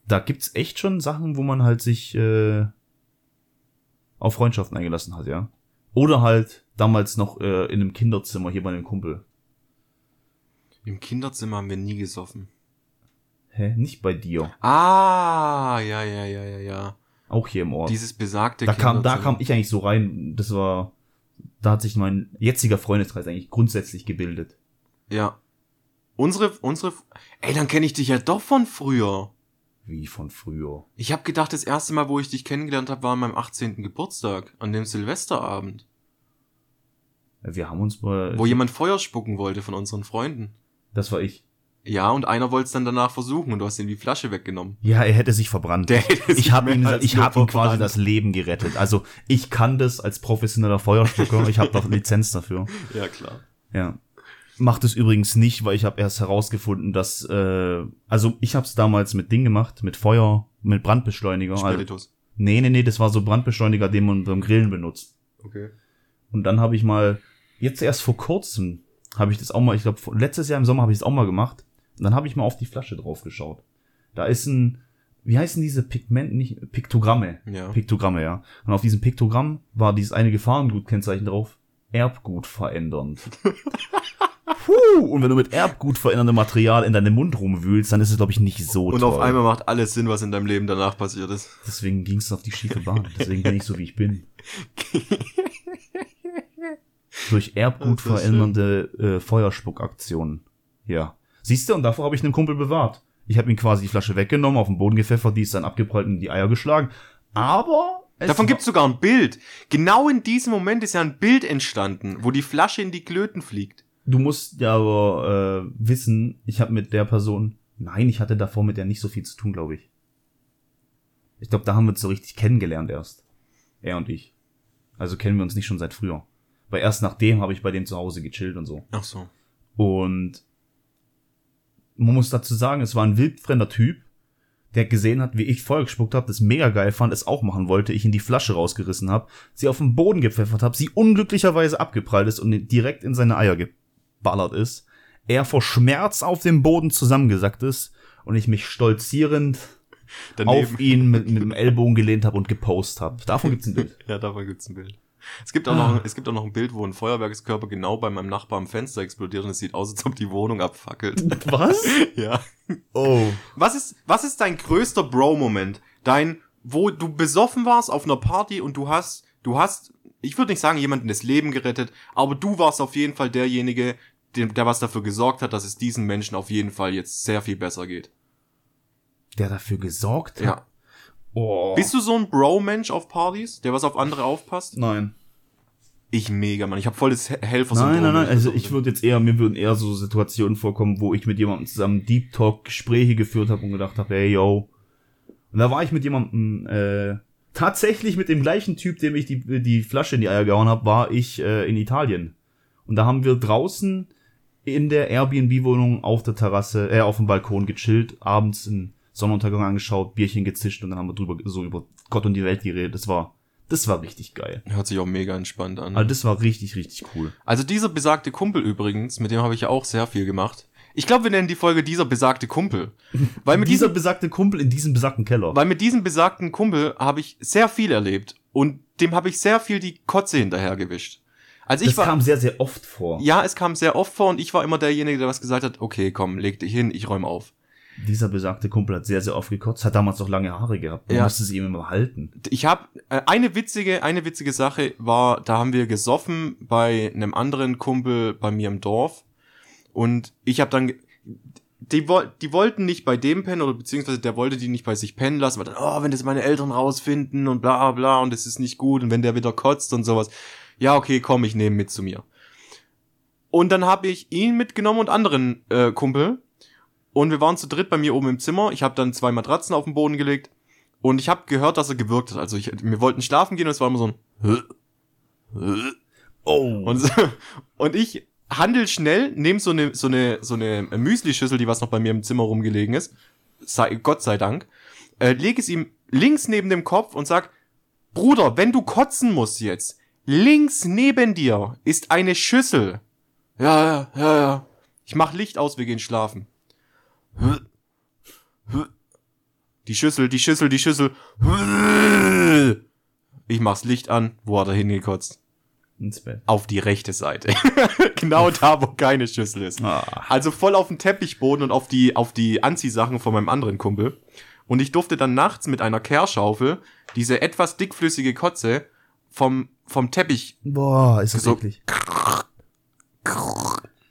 da gibt's echt schon Sachen, wo man halt sich äh, auf Freundschaften eingelassen hat, ja. Oder halt damals noch äh, in einem Kinderzimmer hier bei einem Kumpel. Im Kinderzimmer haben wir nie gesoffen. Hä? Nicht bei dir. Ah, ja, ja, ja, ja, ja. Auch hier im Ort. Dieses besagte da kam, da kam ich eigentlich so rein. Das war, da hat sich mein jetziger Freundeskreis eigentlich grundsätzlich gebildet. Ja. Unsere, unsere, ey, dann kenne ich dich ja doch von früher. Wie von früher. Ich habe gedacht, das erste Mal, wo ich dich kennengelernt habe, war an meinem 18. Geburtstag, an dem Silvesterabend, Wir haben uns mal, wo jemand Feuer spucken wollte von unseren Freunden. Das war ich. Ja, und einer wollte es dann danach versuchen und du hast ihm die Flasche weggenommen. Ja, er hätte sich verbrannt. Ich habe ihm, ich hab ihm quasi das Leben gerettet. Also ich kann das als professioneller Feuerspucker. ich habe doch Lizenz dafür. <laughs> Ja, klar. Ja. Macht es übrigens nicht, weil ich habe erst herausgefunden, dass äh, also ich habe es damals mit Ding gemacht, mit Feuer, mit Brandbeschleuniger. Also, Spiritus. nee, nee, nee, das war so Brandbeschleuniger, den man beim Grillen benutzt. Okay. Und dann habe ich mal, jetzt erst vor kurzem, habe ich das auch mal, ich glaube, letztes Jahr im Sommer habe ich es auch mal gemacht. Und dann habe ich mal auf die Flasche drauf geschaut. Da ist ein, wie heißen diese Pigmente, nicht, Piktogramme. Ja. Piktogramme, ja. Und auf diesem Piktogramm war dieses eine Gefahrengutkennzeichen drauf. Erbgut verändernd. <laughs> Puh, und wenn du mit Erbgut veränderndem Material in deinem Mund rumwühlst, dann ist es, glaube ich, nicht so Und toll. auf einmal macht alles Sinn, was in deinem Leben danach passiert ist. Deswegen ging es auf die schiefe Bahn. Deswegen bin ich so, wie ich bin. <laughs> durch Erbgut verändernde äh, Feuerspuckaktionen. Ja. Siehst du, und davor habe ich einen Kumpel bewahrt. Ich habe ihm quasi die Flasche weggenommen, auf den Boden gepfeffert, die ist dann abgeprallt und in die Eier geschlagen. Aber es Davon gibt's sogar ein Bild. Genau in diesem Moment ist ja ein Bild entstanden, wo die Flasche in die Klöten fliegt. Du musst ja aber äh, wissen, ich habe mit der Person, nein, ich hatte davor mit der nicht so viel zu tun, glaube ich. Ich glaube, da haben wir uns so richtig kennengelernt erst. Er und ich. Also kennen wir uns nicht schon seit früher. Weil erst nachdem habe ich bei dem zu Hause gechillt und so. Ach so. Und man muss dazu sagen, es war ein wildfremder Typ, der gesehen hat, wie ich Feuer gespuckt habe, das mega geil fand, es auch machen wollte, ich in die Flasche rausgerissen habe, sie auf den Boden gepfeffert habe, sie unglücklicherweise abgeprallt ist und direkt in seine Eier geballert ist, er vor Schmerz auf dem Boden zusammengesackt ist und ich mich stolzierend auf ihn mit, mit dem Ellbogen gelehnt habe und gepostet habe. Davon gibt's ein Bild. <laughs> Ja, davon gibt's ein Bild. Es gibt auch noch, es gibt auch noch ein Bild, wo ein Feuerwerkskörper genau bei meinem Nachbar am Fenster explodiert und es sieht aus, als ob die Wohnung abfackelt. Was? <laughs> ja. Oh. Was ist, was ist dein größter Bro-Moment? Dein, wo du besoffen warst auf einer Party und du hast, du hast, ich würde nicht sagen, jemanden das Leben gerettet, aber du warst auf jeden Fall derjenige, der, der was dafür gesorgt hat, dass es diesen Menschen auf jeden Fall jetzt sehr viel besser geht. Der dafür gesorgt hat? Ja. Oh. Bist du so ein Bro-Mensch auf Partys, der was auf andere aufpasst? Nein. Ich mega, Mann. Ich habe volles He- Nein, Helfersyndrom. nein, nein. wenn Also ich würde jetzt eher, mir würden eher so Situationen vorkommen, wo ich mit jemandem zusammen Deep Talk Gespräche geführt habe und gedacht habe, hey yo. Und da war ich mit jemandem, äh, tatsächlich mit dem gleichen Typ, dem ich die, die Flasche in die Eier gehauen habe, war ich äh, in Italien. Und da haben wir draußen in der Airbnb-Wohnung auf der Terrasse, äh, auf dem Balkon gechillt, abends einen Sonnenuntergang angeschaut, Bierchen gezischt und dann haben wir drüber so über Gott und die Welt geredet. Das war, das war richtig geil. Hört sich auch mega entspannt an. Also das war richtig, richtig cool. Also dieser besagte Kumpel übrigens, mit dem habe ich ja auch sehr viel gemacht. Ich glaube, wir nennen die Folge dieser besagte Kumpel. <laughs> Weil mit dieser diesem, besagte Kumpel in diesem besagten Keller. weil mit diesem besagten Kumpel habe ich sehr viel erlebt. Und dem habe ich sehr viel die Kotze hinterhergewischt. Also ich das war, kam sehr, sehr oft vor. ja, es kam sehr oft vor und ich war immer derjenige, der was gesagt hat, okay, komm, leg dich hin, ich räume auf. Dieser besagte Kumpel hat sehr, sehr oft gekotzt, hat damals noch lange Haare gehabt. Man Ja. musste sie ihm immer halten. Ich habe äh, eine witzige, eine witzige Sache war, da haben wir gesoffen bei einem anderen Kumpel bei mir im Dorf und ich habe dann die, die wollten nicht bei dem pennen oder beziehungsweise der wollte die nicht bei sich pennen lassen, weil dann, oh, wenn das meine Eltern rausfinden und bla bla und es ist nicht gut und wenn der wieder kotzt und sowas. Ja, okay, komm, ich nehme mit zu mir. Und dann habe ich ihn mitgenommen und anderen äh, Kumpel und wir waren zu dritt bei mir oben im Zimmer. Ich habe dann zwei Matratzen auf den Boden gelegt und ich habe gehört, dass er gewirkt hat. Also ich, wir wollten schlafen gehen und es war immer so ein <laughs> Oh. und, so- und ich handel schnell, nehme so eine so eine so eine Müsli-Schüssel, die was noch bei mir im Zimmer rumgelegen ist, sei, Gott sei Dank, äh, lege es ihm links neben dem Kopf und sag, Bruder, wenn du kotzen musst jetzt, links neben dir ist eine Schüssel. Ja, ja, ja, ja. Ich mach Licht aus, wir gehen schlafen. Die Schüssel, die Schüssel, die Schüssel. Ich mach's Licht an. Wo hat er hingekotzt? Ins Bett. Auf die rechte Seite. <laughs> genau da, wo keine Schüssel ist. Ah. Also voll auf den Teppichboden und auf die, auf die Anziehsachen von meinem anderen Kumpel. Und ich durfte dann nachts mit einer Kehrschaufel diese etwas dickflüssige Kotze vom, vom Teppich Boah, ist das So- eklig.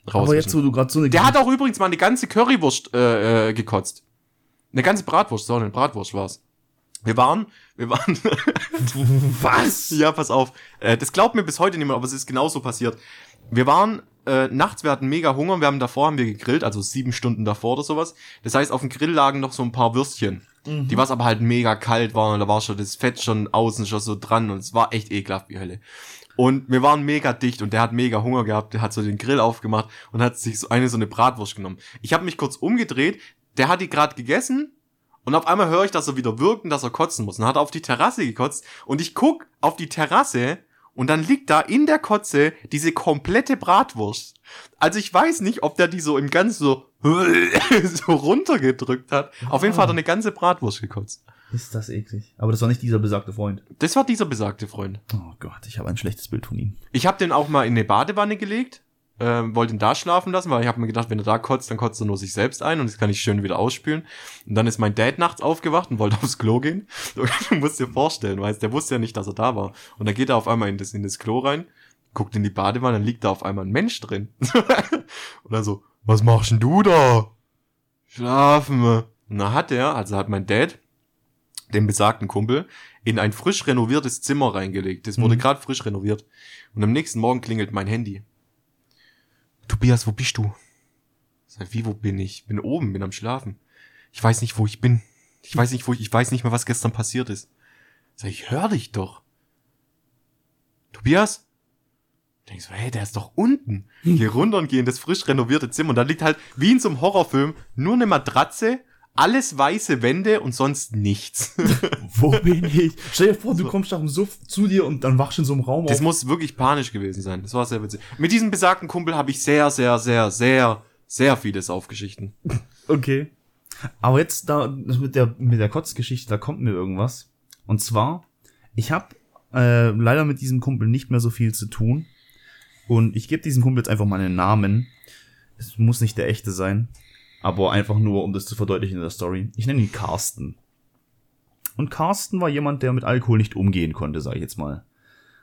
Rauswischen. Aber jetzt, wo du gerade so eine... Der hat auch übrigens mal eine ganze Currywurst äh, äh, gekotzt. Eine ganze Bratwurst, so eine Bratwurst war's. Wir waren, wir waren, <laughs> Was? ja, pass auf, äh, das glaubt mir bis heute niemand, aber es ist genauso passiert. Wir waren äh, nachts, wir hatten mega Hunger, wir haben davor haben wir gegrillt, also sieben Stunden davor oder sowas. Das heißt, auf dem Grill lagen noch so ein paar Würstchen, die was aber halt mega kalt waren und da war schon das Fett schon außen schon so dran und es war echt ekelhaft wie Hölle. Und wir waren mega dicht und der hat mega Hunger gehabt, der hat so den Grill aufgemacht und hat sich so eine so eine Bratwurst genommen. Ich habe mich kurz umgedreht, der hat die gerade gegessen und auf einmal höre ich, dass er wieder wirkt und dass er kotzen muss. Und hat auf die Terrasse gekotzt und ich guck auf die Terrasse und dann liegt da in der Kotze diese komplette Bratwurst. Also ich weiß nicht, ob der die so im Ganzen so, <laughs> so runtergedrückt hat. Auf jeden Fall hat er eine ganze Bratwurst gekotzt. Ist das eklig. Aber das war nicht dieser besagte Freund. Das war dieser besagte Freund. Oh Gott, ich habe ein schlechtes Bild von ihm. Ich habe den auch mal in eine Badewanne gelegt, ähm, wollte ihn da schlafen lassen, weil ich habe mir gedacht, wenn er da kotzt, dann kotzt er nur sich selbst ein und das kann ich schön wieder ausspülen. Und dann ist mein Dad nachts aufgewacht und wollte <laughs> aufs Klo gehen. <laughs> Du musst dir vorstellen, weißt, der wusste ja nicht, dass er da war. Und dann geht er auf einmal in das, in das Klo rein, guckt in die Badewanne, dann liegt da auf einmal ein Mensch drin. <laughs> und dann so, was machst denn du da? Schlafen. Und dann hat er, also hat mein Dad, den besagten Kumpel, in ein frisch renoviertes Zimmer reingelegt. Das wurde Mhm. gerade frisch renoviert. Und am nächsten Morgen klingelt mein Handy. Tobias, wo bist du? Sag, wie, wo bin ich? Bin oben, bin am Schlafen. Ich weiß nicht, wo ich bin. Ich weiß nicht, wo ich, ich weiß nicht mehr, was gestern passiert ist. Sag ich, hör dich doch. Tobias? Denkst du, hey, der ist doch unten. <laughs> Geh runter und geh in das frisch renovierte Zimmer. Und da liegt halt, wie in so einem Horrorfilm, nur eine Matratze, alles weiße Wände und sonst nichts. <laughs> Wo bin ich? Stell dir vor, du kommst nach dem Suff zu dir und dann wachst du in so einem Raum Das auf. muss wirklich panisch gewesen sein. Das war sehr witzig. Mit diesem besagten Kumpel habe ich sehr, sehr, sehr, sehr, sehr viele Saufgeschichten. Okay. Aber jetzt da mit der mit der Kotzgeschichte, da kommt mir irgendwas. Und zwar, ich habe äh, leider mit diesem Kumpel nicht mehr so viel zu tun. Und ich gebe diesem Kumpel jetzt einfach mal einen Namen. Es muss nicht der echte sein, aber einfach nur, um das zu verdeutlichen in der Story. Ich nenne ihn Carsten. Und Carsten war jemand, der mit Alkohol nicht umgehen konnte, sage ich jetzt mal.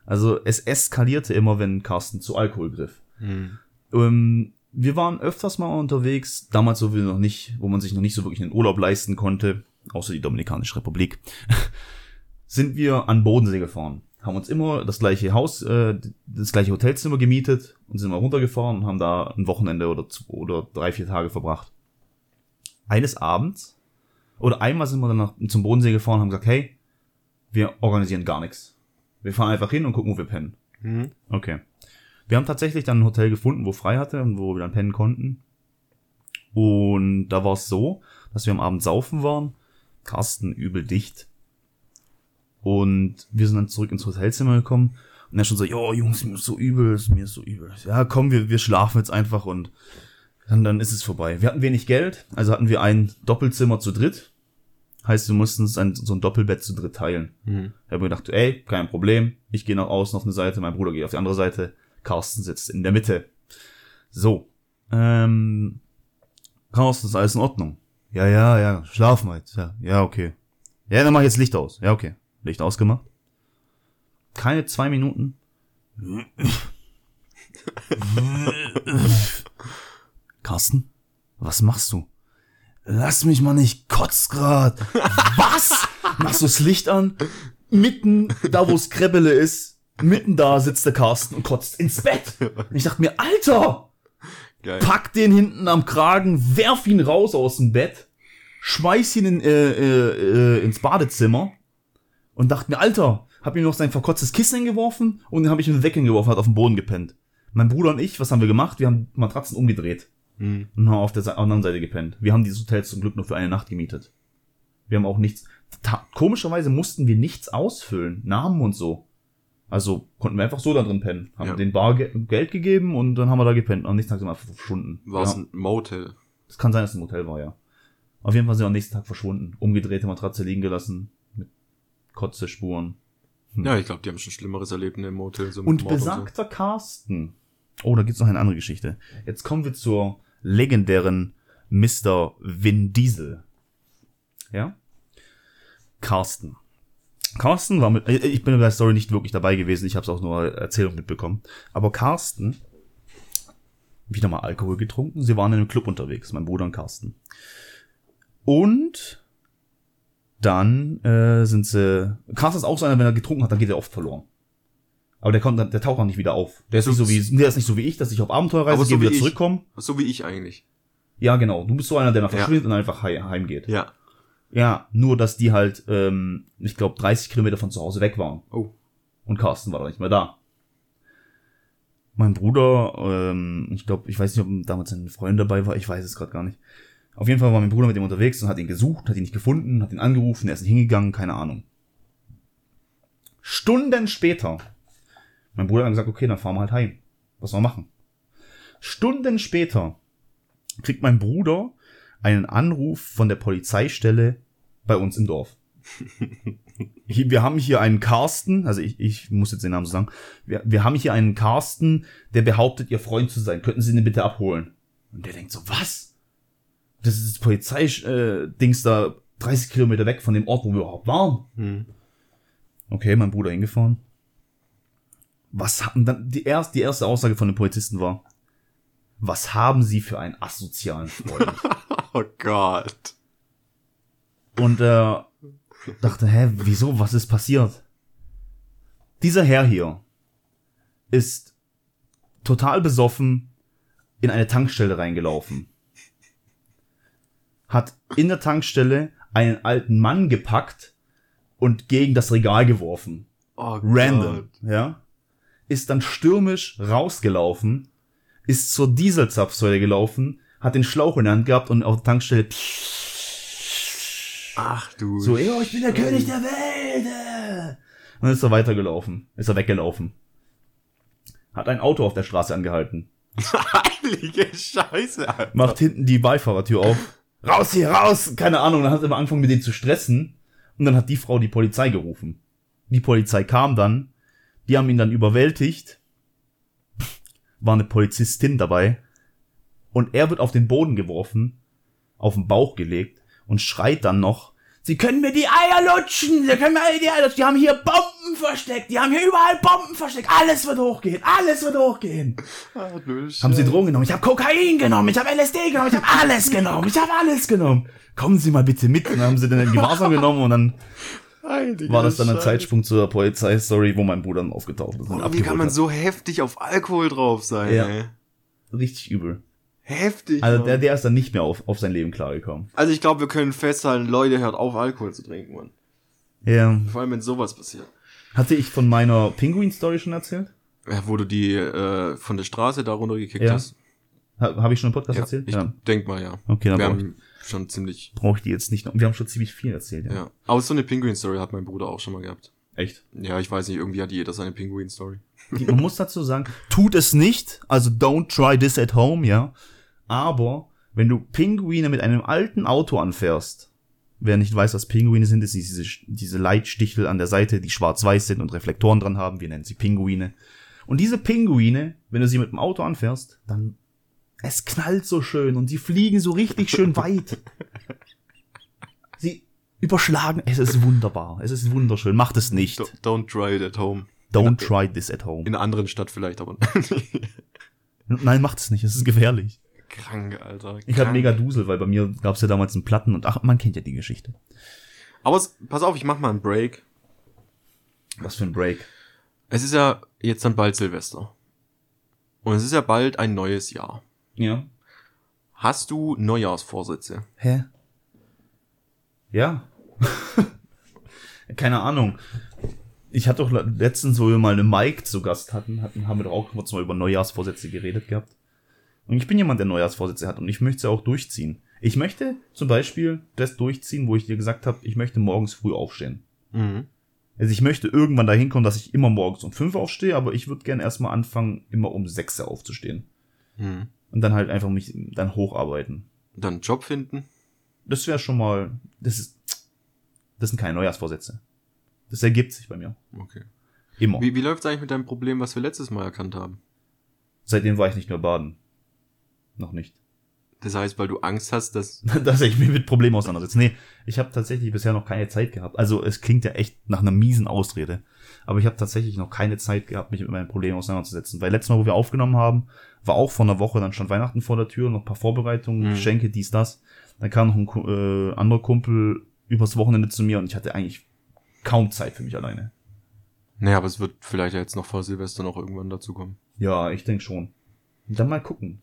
Also es eskalierte immer, wenn Carsten zu Alkohol griff. Hm. Ähm, wir waren öfters mal unterwegs, damals so wir noch nicht, wo man sich noch nicht so wirklich einen Urlaub leisten konnte, außer die Dominikanische Republik, <laughs> sind wir an Bodensee gefahren. Haben uns immer das gleiche Haus, äh, das gleiche Hotelzimmer gemietet und sind mal runtergefahren und haben da ein Wochenende oder, zwei, oder drei, vier Tage verbracht. Eines Abends, oder einmal sind wir dann nach, zum Bodensee gefahren und haben gesagt, hey, wir organisieren gar nichts. Wir fahren einfach hin und gucken, wo wir pennen. Hm. Okay. Wir haben tatsächlich dann ein Hotel gefunden, wo frei hatte und wo wir dann pennen konnten. Und da war es so, dass wir am Abend saufen waren. Carsten übel dicht. Und wir sind dann zurück ins Hotelzimmer gekommen. Und er schon so, jo, Jungs, mir ist so übel, mir ist so übel. Ja, komm, wir, wir schlafen jetzt einfach und dann, dann ist es vorbei. Wir hatten wenig Geld, also hatten wir ein Doppelzimmer zu dritt. Heißt, wir mussten uns ein, so ein Doppelbett zu dritt teilen. Hm. Ich habe mir gedacht, ey, kein Problem. Ich gehe nach außen auf eine Seite, mein Bruder geht auf die andere Seite. Carsten sitzt in der Mitte. So. Ähm, Carsten, ist alles in Ordnung? Ja, ja, ja, schlafen wir jetzt. Ja, ja, okay. Ja, dann mach ich jetzt Licht aus. Ja, okay. Licht ausgemacht. Keine zwei Minuten. <laughs> <laughs> Carsten, was machst du? Lass mich mal nicht, kotz grad. Was? <laughs> Machst du das Licht an? Mitten da, wo es Krebbele ist, mitten da sitzt der Carsten und kotzt ins Bett. Und ich dachte mir, Alter, Geil. pack den hinten am Kragen, werf ihn raus aus dem Bett, schmeiß ihn in, äh, äh, äh, ins Badezimmer und dachte mir, Alter, hab ihm noch sein verkotztes Kissen hingeworfen und dann habe ich ihn weg hingeworfen, hat auf den Boden gepennt. Mein Bruder und ich, was haben wir gemacht? Wir haben Matratzen umgedreht Hm. und haben auf der anderen Seite gepennt. Wir haben dieses Hotel zum Glück nur für eine Nacht gemietet. Wir haben auch nichts. Komischerweise mussten wir nichts ausfüllen, Namen und so. Also konnten wir einfach so da drin pennen. Haben Ja. den Bar ge Geld gegeben und dann haben wir da gepennt. Am nächsten Tag sind wir einfach verschwunden. War es ja, ein Motel? es kann sein, dass es ein Hotel war, ja. Auf jeden Fall sind wir am nächsten Tag verschwunden. Umgedrehte Matratze liegen gelassen. Mit Kotzespuren. Ja, ich glaube, die haben schon Schlimmeres erlebt in dem Motel. So Und besagter Carsten. Oh, da gibt's noch eine andere Geschichte. Jetzt kommen wir zur legendären Mr. Vin Diesel. Ja? Carsten. Carsten war mit, äh, ich bin bei der Story nicht wirklich dabei gewesen, ich habe es auch nur Erzählung mitbekommen. Aber Carsten, wieder mal Alkohol getrunken, sie waren in einem Club unterwegs, mein Bruder und Carsten. Und dann äh, sind sie, Carsten ist auch so einer, wenn er getrunken hat, dann geht er oft verloren. Aber der kommt, dann- der taucht auch nicht wieder auf. Der ist nicht so wie, der ist nicht so wie ich, dass ich auf Abenteuerreise so gehe, wie wieder ich. zurückkomme. So wie ich eigentlich. Ja, genau. Du bist so einer, der dann Ja. verschwindet und einfach hei- heimgeht. Ja. Ja, nur dass die halt, ähm, ich glaube, 30 Kilometer von zu Hause weg waren. Oh. Und Carsten war da nicht mehr da. Mein Bruder, ähm, ich glaube, ich weiß nicht, ob damals ein Freund dabei war, ich weiß es gerade gar nicht. Auf jeden Fall war mein Bruder mit ihm unterwegs und hat ihn gesucht, hat ihn nicht gefunden, hat ihn angerufen, er ist nicht hingegangen, keine Ahnung. Stunden später, mein Bruder hat gesagt, okay, dann fahren wir halt heim. Was sollen wir machen? Stunden später kriegt mein Bruder einen Anruf von der Polizeistelle bei uns im Dorf. <laughs> Wir haben hier einen Carsten, also ich, ich muss jetzt den Namen so sagen. Wir, wir haben hier einen Carsten, der behauptet, ihr Freund zu sein. Könnten Sie ihn bitte abholen? Und der denkt so, was? Das ist das Polizei-Dings da 30 Kilometer weg von dem Ort, wo wir überhaupt waren. Hm. Okay, mein Bruder hingefahren. Was haben dann die erste, die erste Aussage von den Polizisten war, was haben Sie für einen asozialen Freund? <laughs> Oh Gott. Und äh, dachte, hä, wieso, was ist passiert? Dieser Herr hier ist total besoffen in eine Tankstelle reingelaufen. Hat in der Tankstelle einen alten Mann gepackt und gegen das Regal geworfen. Oh Random, ja. Ist dann stürmisch rausgelaufen, ist zur Dieselzapfsäule gelaufen, hat den Schlauch in der Hand gehabt und auf der Tankstelle Ach du. so, yo, ich bin der König der Welt. äh. Und dann ist er weitergelaufen, ist er weggelaufen. Hat ein Auto auf der Straße angehalten. Heilige Scheiße, Alter. Macht hinten die Beifahrertür auf. Raus hier, raus! Keine Ahnung, dann hat er immer angefangen mit denen zu stressen. Und dann hat die Frau die Polizei gerufen. Die Polizei kam dann. Die haben ihn dann überwältigt. War eine Polizistin dabei. Und er wird auf den Boden geworfen. Auf den Bauch gelegt. Und schreit dann noch. Sie können mir die Eier lutschen! Sie können mir alle die Eier lutschen! Die haben hier Bomben versteckt! Die haben hier überall Bomben versteckt! Alles wird hochgehen! Alles wird hochgehen! Ah, Haben Sie Drogen genommen? Ich habe Kokain genommen, ich habe LSD genommen, ich habe alles genommen, ich habe alles genommen. Kommen Sie mal bitte mit. Und dann haben sie dann in Gewahrsam genommen und dann Heilige war das dann ein Scheiße. Zeitsprung zur Polizeistory, wo mein Bruder dann aufgetaucht ist. und Oh, wie kann man hat. so heftig auf Alkohol drauf sein, Ja. ey? Richtig übel. Heftig. Also Mann. der, der ist dann nicht mehr auf, auf sein Leben klargekommen. also ich glaube, wir können festhalten, Leute, hört auf, Alkohol zu trinken, Mann. Ja. Vor allem, wenn sowas passiert. Hatte ich von meiner Pinguin-Story schon erzählt? Ja, wo du die äh, von der Straße da runtergekickt Ja. hast. Ha, Habe ich schon im Podcast Ja, erzählt? ich denk mal, ja. Okay, dann wir brauche ich, haben schon ziemlich, brauch ich die jetzt nicht noch. Wir haben schon ziemlich viel erzählt, ja. ja. Aber so eine Pinguin-Story hat mein Bruder auch schon mal gehabt. Echt? Ja, ich weiß nicht, irgendwie hat jeder seine Pinguin-Story. <laughs> Man muss dazu sagen, tut es nicht, also don't try this at home, ja. Aber wenn du Pinguine mit einem alten Auto anfährst, wer nicht weiß, was Pinguine sind, ist diese, diese Leitstichel an der Seite, die schwarz-weiß sind und Reflektoren dran haben, wir nennen sie Pinguine. Und diese Pinguine, wenn du sie mit dem Auto anfährst, dann es knallt so schön und sie fliegen so richtig schön weit. Sie überschlagen, es ist wunderbar, es ist wunderschön, macht es nicht. Do- Don't try it at home. Don't try this at home. In einer anderen Stadt vielleicht, aber <laughs> Nein, macht es nicht, es ist gefährlich. krank, Alter. Ich hatte krank. mega Dusel, weil bei mir gab es ja damals einen Platten und ach, man kennt ja die Geschichte. Aber es, pass auf, ich mach mal einen Break. Was für ein Break. Es ist ja jetzt dann bald Silvester. Und es ist ja bald ein neues Jahr. Ja. Hast du Neujahrsvorsätze? Hä? Ja. <laughs> Keine Ahnung. Ich hatte doch letztens, wo wir mal eine Mike zu Gast hatten, hatten haben wir doch auch kurz mal über Neujahrsvorsätze geredet gehabt. Und ich bin jemand, der Neujahrsvorsätze hat und ich möchte sie auch durchziehen. Ich möchte zum Beispiel das durchziehen, wo ich dir gesagt habe, ich möchte morgens früh aufstehen. Mhm. Also ich möchte irgendwann dahin kommen, dass ich immer morgens um fünf aufstehe, aber ich würde gerne erstmal anfangen, immer um sechs aufzustehen. Mhm. Und dann halt einfach mich dann hocharbeiten. Dann einen Job finden? Das wäre schon mal, das ist, das sind keine Neujahrsvorsätze. Das ergibt sich bei mir. Okay. Immer. Wie, wie läuft's eigentlich mit deinem Problem, was wir letztes Mal erkannt haben? Seitdem war ich nicht mehr baden. Noch nicht. Das heißt, weil du Angst hast, dass... <laughs> dass ich mich mit Problemen auseinandersetze. Nee, ich habe tatsächlich bisher noch keine Zeit gehabt. Also es klingt ja echt nach einer miesen Ausrede. Aber ich habe tatsächlich noch keine Zeit gehabt, mich mit meinen Problemen auseinanderzusetzen. Weil letztes Mal, wo wir aufgenommen haben, war auch vor einer Woche dann schon Weihnachten vor der Tür, noch ein paar Vorbereitungen, Mhm. Geschenke, dies, das. Dann kam noch ein äh, anderer Kumpel übers Wochenende zu mir und ich hatte eigentlich kaum Zeit für mich alleine. Naja, aber es wird vielleicht ja jetzt noch vor Silvester noch irgendwann dazu kommen. Ja, ich denke schon. Und dann mal gucken.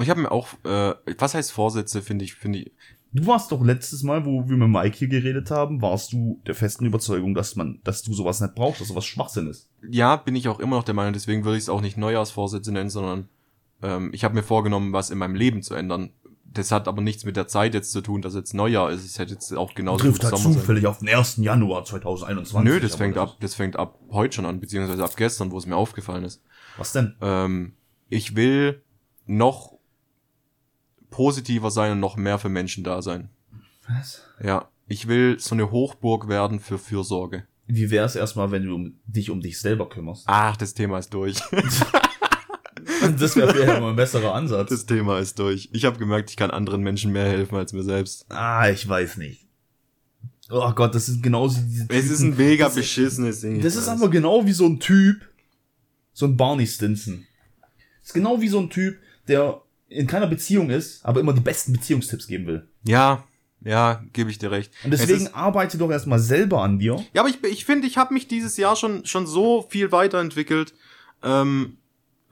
Ich habe mir auch... Äh, was heißt Vorsätze, finde ich, finde ich... Du warst doch letztes Mal, wo wir mit Mike hier geredet haben, warst du der festen Überzeugung, dass man, dass du sowas nicht brauchst, dass sowas Schwachsinn ist. Ja, bin ich auch immer noch der Meinung, deswegen würde ich es auch nicht Neujahrsvorsätze nennen, sondern ähm, ich habe mir vorgenommen, was in meinem Leben zu ändern. Das hat aber nichts mit der Zeit jetzt zu tun, dass jetzt Neujahr ist. Es hätte jetzt auch genauso Trifft gut halt Sommer sein zufällig auf den 1. Januar 2021. Nö, das fängt ab, das fängt ab heute schon an, beziehungsweise ab gestern, wo es mir aufgefallen ist. Was denn? Ähm, ich will noch positiver sein und noch mehr für Menschen da sein. Was? Ja, ich will so eine Hochburg werden für Fürsorge. Wie wär's erstmal, wenn du um- dich um dich selber kümmerst? Ach, das Thema ist durch. <laughs> Das wäre vielleicht mal ein besserer Ansatz. Das Thema ist durch. Ich habe gemerkt, ich kann anderen Menschen mehr helfen als mir selbst. ah, ich weiß nicht. Oh Gott, das ist genauso diese Es ist ein Typen- mega das, beschissenes Ding. das ist aber genau wie so ein Typ, So ein Barney Stinson. Ist genau wie so ein Typ, der in keiner Beziehung ist, aber immer die besten Beziehungstipps geben will. Ja, ja, gebe ich dir recht. Und Es deswegen ist- arbeite doch erstmal selber an dir. Ja, aber ich, ich finde, ich habe mich dieses Jahr schon, schon so viel weiterentwickelt. Ähm,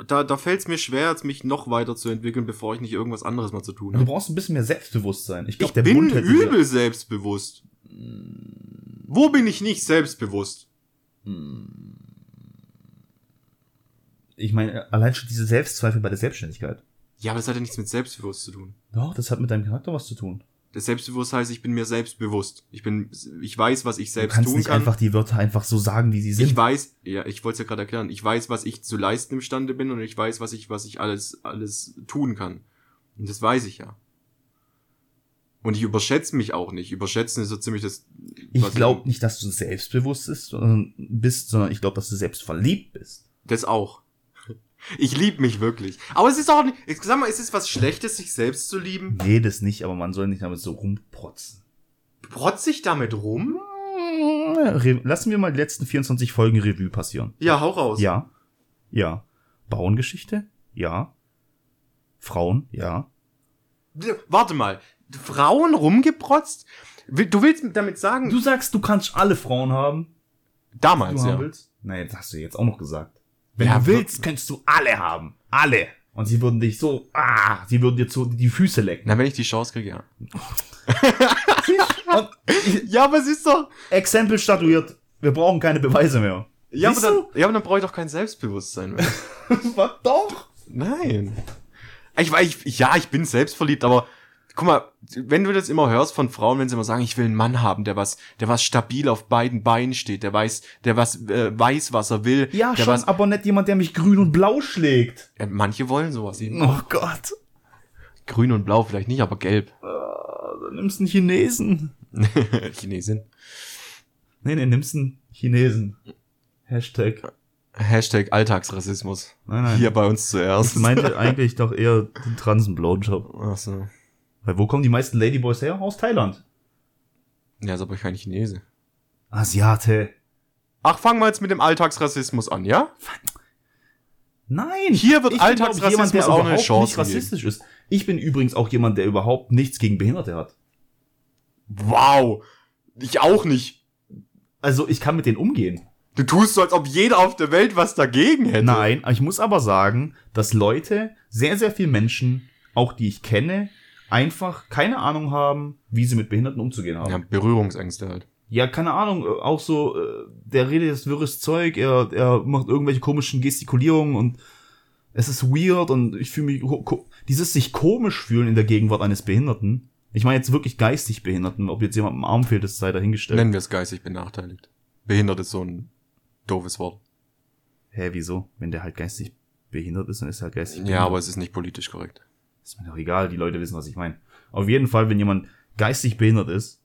da da fällt es mir schwer, jetzt mich noch weiter zu entwickeln, bevor ich nicht irgendwas anderes mal zu tun Du habe. brauchst ein bisschen mehr Selbstbewusstsein. Ich Ich glaube, der bin dir- übel selbstbewusst. Wo bin ich nicht selbstbewusst? Ich meine, allein schon diese Selbstzweifel bei der Selbstständigkeit. Ja, aber das hat ja nichts mit selbstbewusst zu tun. Doch, das hat mit deinem Charakter was zu tun. Das Selbstbewusst heißt, ich bin mir selbstbewusst. Ich bin, ich weiß, was ich Du selbst kannst tun nicht kann. einfach die Wörter einfach so sagen, wie sie sind. Ich weiß, ja, ich wollte es ja gerade erklären. Ich weiß, was ich zu leisten imstande bin und ich weiß, was ich, was ich alles, alles tun kann. Und das weiß ich ja. Und ich überschätze mich auch nicht. Überschätzen ist so ziemlich das. Ich glaube nicht, dass du selbstbewusst bist, sondern, bist, sondern ich glaube, dass du selbstverliebt bist. Das auch. Ich liebe mich wirklich. Aber es ist auch nicht. Ich sag mal, ist es was Schlechtes, sich selbst zu lieben? Nee, das nicht, aber man soll nicht damit so rumprotzen. Protz ich damit rum? Lassen wir mal die letzten 24 Folgen Revue passieren. Ja, hau raus. Ja. Ja. Bauerngeschichte? Ja. Frauen? Ja. Warte mal. Frauen rumgeprotzt? Du willst damit sagen, Du sagst, du kannst alle Frauen haben, damals, du ja. willst? Nee, das hast du jetzt auch noch gesagt. Wenn Ja, du willst, kannst du alle haben. Alle. Und sie würden dich so, ah, sie würden dir so die Füße lecken. Na, wenn ich die Chance kriege, ja. Ich, Ja, aber es ist doch. Exempel statuiert. Wir brauchen keine Beweise mehr. Ja, aber Siehst dann, ja, aber dann brauche ich doch kein Selbstbewusstsein mehr. <laughs> Was doch? Nein. Ich, weiß, ja, ich bin selbstverliebt, aber guck mal, wenn du das immer hörst von Frauen, wenn sie immer sagen, ich will einen Mann haben, der was, der was stabil auf beiden Beinen steht, der weiß, der was äh, weiß, was er will, Ja, schon, was, aber nicht jemand, der mich grün und blau schlägt. ja, manche wollen sowas eben. Oh Gott. Grün und blau vielleicht nicht, aber gelb. Dann nimmst du einen Chinesen. <laughs> Chinesin. Nee, nee, nimmst einen Chinesen. Hashtag. Hashtag Alltagsrassismus. Nein, nein. Hier bei uns zuerst. Ich meinte <laughs> eigentlich doch eher den Transen-Blowjob. Ach so. Weil wo kommen die meisten Ladyboys her? Aus Thailand. Ja, ist aber kein Chinese. Asiate. Ach, fangen wir jetzt mit dem Alltagsrassismus an, ja? Nein. Hier wird ich bin, glaub Alltagsrassismus der auch eine Chance nicht rassistisch ist. Ich bin übrigens auch jemand, der überhaupt nichts gegen Behinderte hat. Wow. Ich auch nicht. Also ich kann mit denen umgehen. Du tust so, als ob jeder auf der Welt was dagegen hätte. Nein, ich muss aber sagen, dass Leute, sehr, sehr viele Menschen, auch die ich kenne, einfach keine Ahnung haben, wie sie mit Behinderten umzugehen haben. Ja, Berührungsängste halt. Ja, keine Ahnung, äh, auch so, äh, der redet jetzt wirres Zeug, er, er macht irgendwelche komischen Gestikulierungen und es ist weird und ich fühle mich, dieses sich komisch fühlen in der Gegenwart eines Behinderten. Ich meine jetzt wirklich geistig Behinderten, ob jetzt jemand am Arm fehlt, das sei dahingestellt. Nennen wir es geistig benachteiligt. Behindert ist so ein doofes Wort. Hä, wieso? Wenn der halt geistig behindert ist, dann ist er halt geistig Ja, aber es ist nicht politisch korrekt. Ist mir doch egal, die Leute wissen, was ich meine. Auf jeden Fall, wenn jemand geistig behindert ist,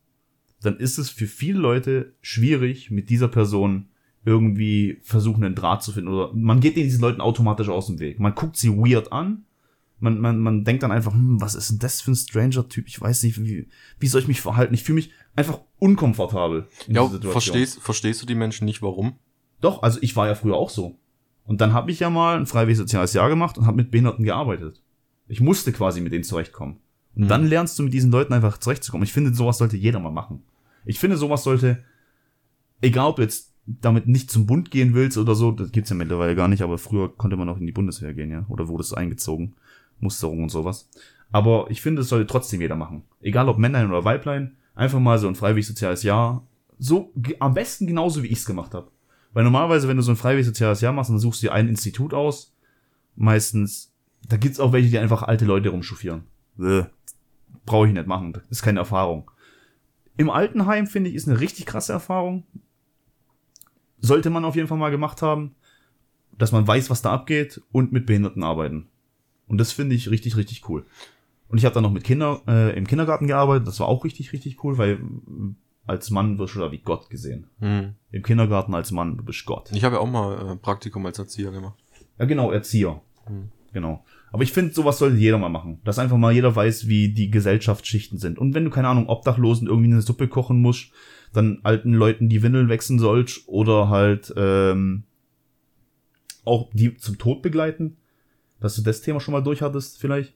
dann ist es für viele Leute schwierig, mit dieser Person irgendwie versuchen, einen Draht zu finden. Oder man geht diesen Leuten automatisch aus dem Weg. Man guckt sie weird an. Man, man, man denkt dann einfach, hm, was ist denn das für ein Stranger-Typ? Ich weiß nicht, wie, wie soll ich mich verhalten? Ich fühle mich einfach unkomfortabel in Ja, dieser Situation. verstehst, verstehst du die Menschen nicht, warum? Doch, also ich war ja früher auch so. Und dann habe ich ja mal ein freiwilliges soziales Jahr gemacht und habe mit Behinderten gearbeitet. Ich musste quasi mit denen zurechtkommen. Und Mhm. dann lernst du mit diesen Leuten einfach zurechtzukommen. Ich finde, sowas sollte jeder mal machen. Ich finde, sowas sollte, egal ob jetzt damit nicht zum Bund gehen willst oder so, das gibt's ja mittlerweile gar nicht, aber früher konnte man auch in die Bundeswehr gehen, ja. Oder wurde es eingezogen. Musterung und sowas. Aber ich finde, es sollte trotzdem jeder machen. Egal ob Männlein oder Weiblein, einfach mal so ein freiwillig soziales Jahr. So, am besten genauso wie ich's gemacht habe. Weil normalerweise, wenn du so ein freiwillig soziales Jahr machst, dann suchst du dir ein Institut aus. Meistens, da gibt's auch welche, die einfach alte Leute rumchauffieren. Brauche ich nicht machen. Das ist keine Erfahrung. Im Altenheim, finde ich, ist eine richtig krasse Erfahrung. Sollte man auf jeden Fall mal gemacht haben, dass man weiß, was da abgeht und mit Behinderten arbeiten. Und das finde ich richtig, richtig cool. Und ich habe dann noch mit Kindern äh, im Kindergarten gearbeitet. Das war auch richtig, richtig cool, weil äh, als Mann wirst du da wie Gott gesehen. Hm. Im Kindergarten als Mann, du bist Gott. Ich habe ja auch mal äh, Praktikum als Erzieher gemacht. Ja, genau, Erzieher. Hm. Genau. Aber ich finde, sowas sollte jeder mal machen. Dass einfach mal jeder weiß, wie die Gesellschaftsschichten sind. Und wenn du, keine Ahnung, Obdachlosen irgendwie eine Suppe kochen musst, dann alten Leuten die Windeln wechseln sollst oder halt ähm, auch die zum Tod begleiten, dass du das Thema schon mal durch hattest vielleicht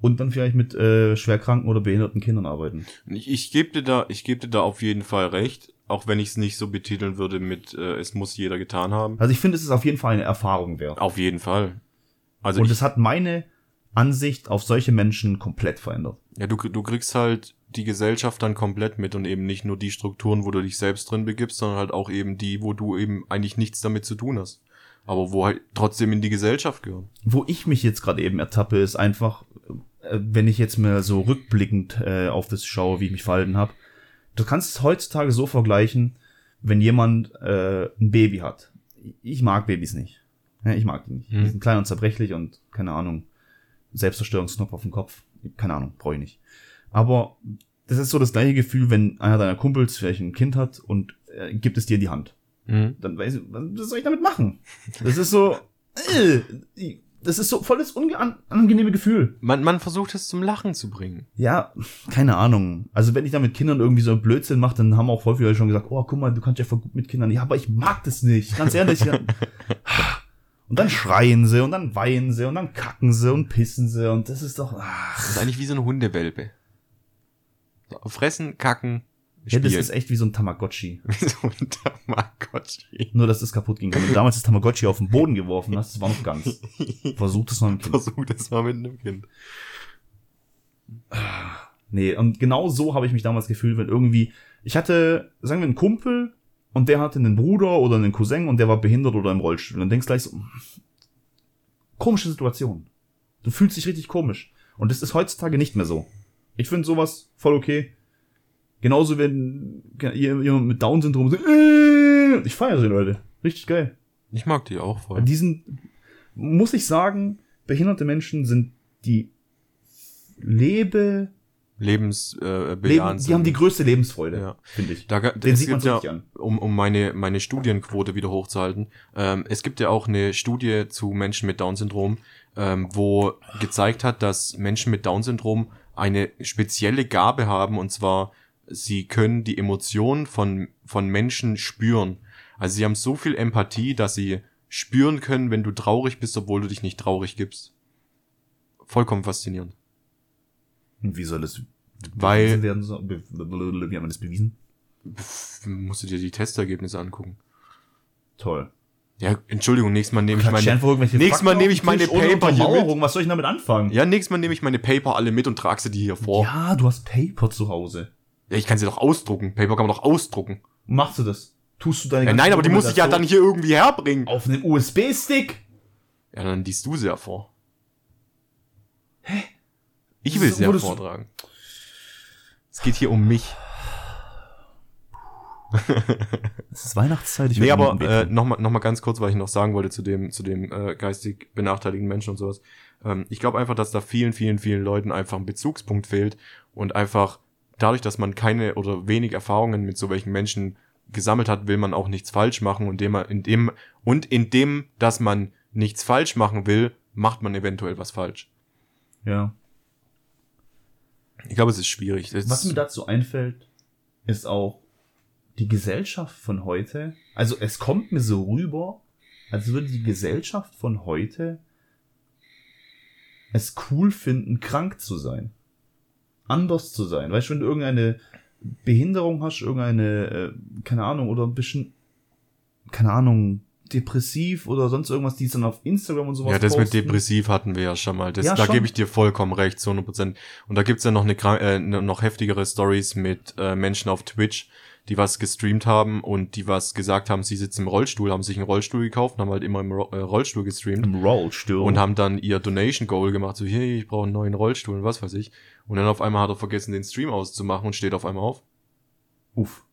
und dann vielleicht mit äh, schwerkranken oder behinderten Kindern arbeiten. Ich, ich gebe dir da, ich gebe dir da auf jeden Fall recht, auch wenn ich es nicht so betiteln würde mit, äh, es muss jeder getan haben. Also ich finde, es ist auf jeden Fall eine Erfahrung wert. Auf jeden Fall. Also und es hat meine Ansicht auf solche Menschen komplett verändert. ja, du, du kriegst halt die Gesellschaft dann komplett mit und eben nicht nur die Strukturen, wo du dich selbst drin begibst, sondern halt auch eben die, wo du eben eigentlich nichts damit zu tun hast. Aber wo halt trotzdem in die Gesellschaft gehören. Wo ich mich jetzt gerade eben ertappe, ist einfach, äh, wenn ich jetzt mir so rückblickend äh, auf das schaue, wie ich mich verhalten habe. Du kannst es heutzutage so vergleichen, wenn jemand äh, ein Baby hat. Ich mag Babys nicht. Ja, ich mag die nicht. Mhm. Die sind klein und zerbrechlich und keine Ahnung, Selbstzerstörungsknopf auf dem Kopf. Keine Ahnung, brauche ich nicht. Aber das ist so das gleiche Gefühl, wenn einer deiner Kumpels vielleicht ein Kind hat und äh, gibt es dir in die Hand dann weiß ich, was soll ich damit machen? Das ist so, äh, das ist so volles unangenehme Gefühl. Man, man versucht es zum Lachen zu bringen. Ja, keine Ahnung. Also wenn ich da mit Kindern irgendwie so Blödsinn mache, dann haben auch viele Leute schon gesagt, oh, guck mal, du kannst ja voll gut mit Kindern. Ja, aber ich mag das nicht, ganz ehrlich. Ja. <laughs> Und dann schreien sie und dann weinen sie und dann kacken sie und pissen sie und das ist doch, ach. Das ist eigentlich wie so eine Hundewelpe. Fressen, kacken, Ja, spielen. das ist echt wie so ein Tamagotchi. <laughs> Wie so ein Tamagotchi. Nur, dass das kaputt ging. Wenn du damals das Tamagotchi auf den Boden geworfen hast, das war noch ganz. <laughs> Versuch das mal mit dem Kind. Versuch das mal mit einem Kind. Nee, und genau so habe ich mich damals gefühlt, wenn irgendwie, ich hatte, sagen wir, einen Kumpel und der hatte einen Bruder oder einen Cousin und der war behindert oder im Rollstuhl. Und dann denkst du gleich so, komische Situation. Du fühlst dich richtig komisch. Und das ist heutzutage nicht mehr so. Ich finde sowas voll okay. Genauso wenn jemand mit Down-Syndrom so, äh, ich feiere die Leute. Richtig geil. Ich mag die auch voll. Die sind, muss ich sagen, behinderte Menschen sind die Lebe, Lebens, äh, Leben, die haben die größte Lebensfreude, Ja. finde ich. Da, Den sieht man ja, an. um, um meine, meine Studienquote wieder hochzuhalten, ähm, es gibt ja auch eine Studie zu Menschen mit Down-Syndrom, ähm, wo gezeigt hat, dass Menschen mit Down-Syndrom eine spezielle Gabe haben, und zwar, sie können die Emotionen von, von Menschen spüren. Also sie haben so viel Empathie, dass sie spüren können, wenn du traurig bist, obwohl du dich nicht traurig gibst. Vollkommen faszinierend. Und wie soll das Weil- werden? So? Wie hat man das bewiesen? Musst du dir die Testergebnisse angucken. Toll. Ja, Entschuldigung, nächstes Mal nehme ich meine, nächstes Mal nehme ich meine Paper hier mit. Was soll ich damit anfangen? Ja, nächstes Mal nehme ich meine Paper alle mit und trage sie dir hier vor. Ja, Ja, du hast Paper zu Hause. ich kann sie doch ausdrucken. Paper kann man doch ausdrucken. Machst du das? Tust du deine Ja, nein, aber die muss ich ja dann hier irgendwie herbringen. auf einen USB-Stick? Ja, dann liest du sie ja vor. Hä? Ich will So sie ja vortragen. Es geht hier um mich. Es ist Weihnachtszeit. Ich nee, aber äh, wehtun. noch mal ganz kurz, weil ich noch sagen wollte zu dem zu dem äh, geistig benachteiligten Menschen und sowas. Ähm, ich glaube einfach, dass da vielen, vielen, vielen Leuten einfach ein Bezugspunkt fehlt und einfach dadurch, dass man keine oder wenig Erfahrungen mit so welchen Menschen gesammelt hat, will man auch nichts falsch machen und indem man in dem und indem, dass man nichts falsch machen will, macht man eventuell was falsch. ja. Ich glaube, es ist schwierig. Es Was mir dazu einfällt, ist auch die Gesellschaft von heute. Also es kommt mir so rüber, als würde die Gesellschaft von heute es cool finden, krank zu sein. Anders zu sein. Weißt du, wenn du irgendeine Behinderung hast, irgendeine, äh, keine Ahnung, oder ein bisschen, keine Ahnung, depressiv oder sonst irgendwas, die es dann auf Instagram und sowas Ja, das mit posten. depressiv hatten wir ja schon mal. Das, Ja, da gebe ich dir vollkommen recht, zu 100 Prozent. Und da gibt's ja noch eine äh, noch heftigere Stories mit äh, Menschen auf Twitch, die was gestreamt haben und die was gesagt haben, sie sitzen im Rollstuhl, haben sich einen Rollstuhl gekauft und haben halt immer im Ro äh, Rollstuhl gestreamt Im Rollstuhl. und haben dann ihr Donation Goal gemacht, so hey, ich brauche einen neuen Rollstuhl und was weiß ich. Und dann auf einmal hat er vergessen, den Stream auszumachen und steht auf einmal auf. Uff.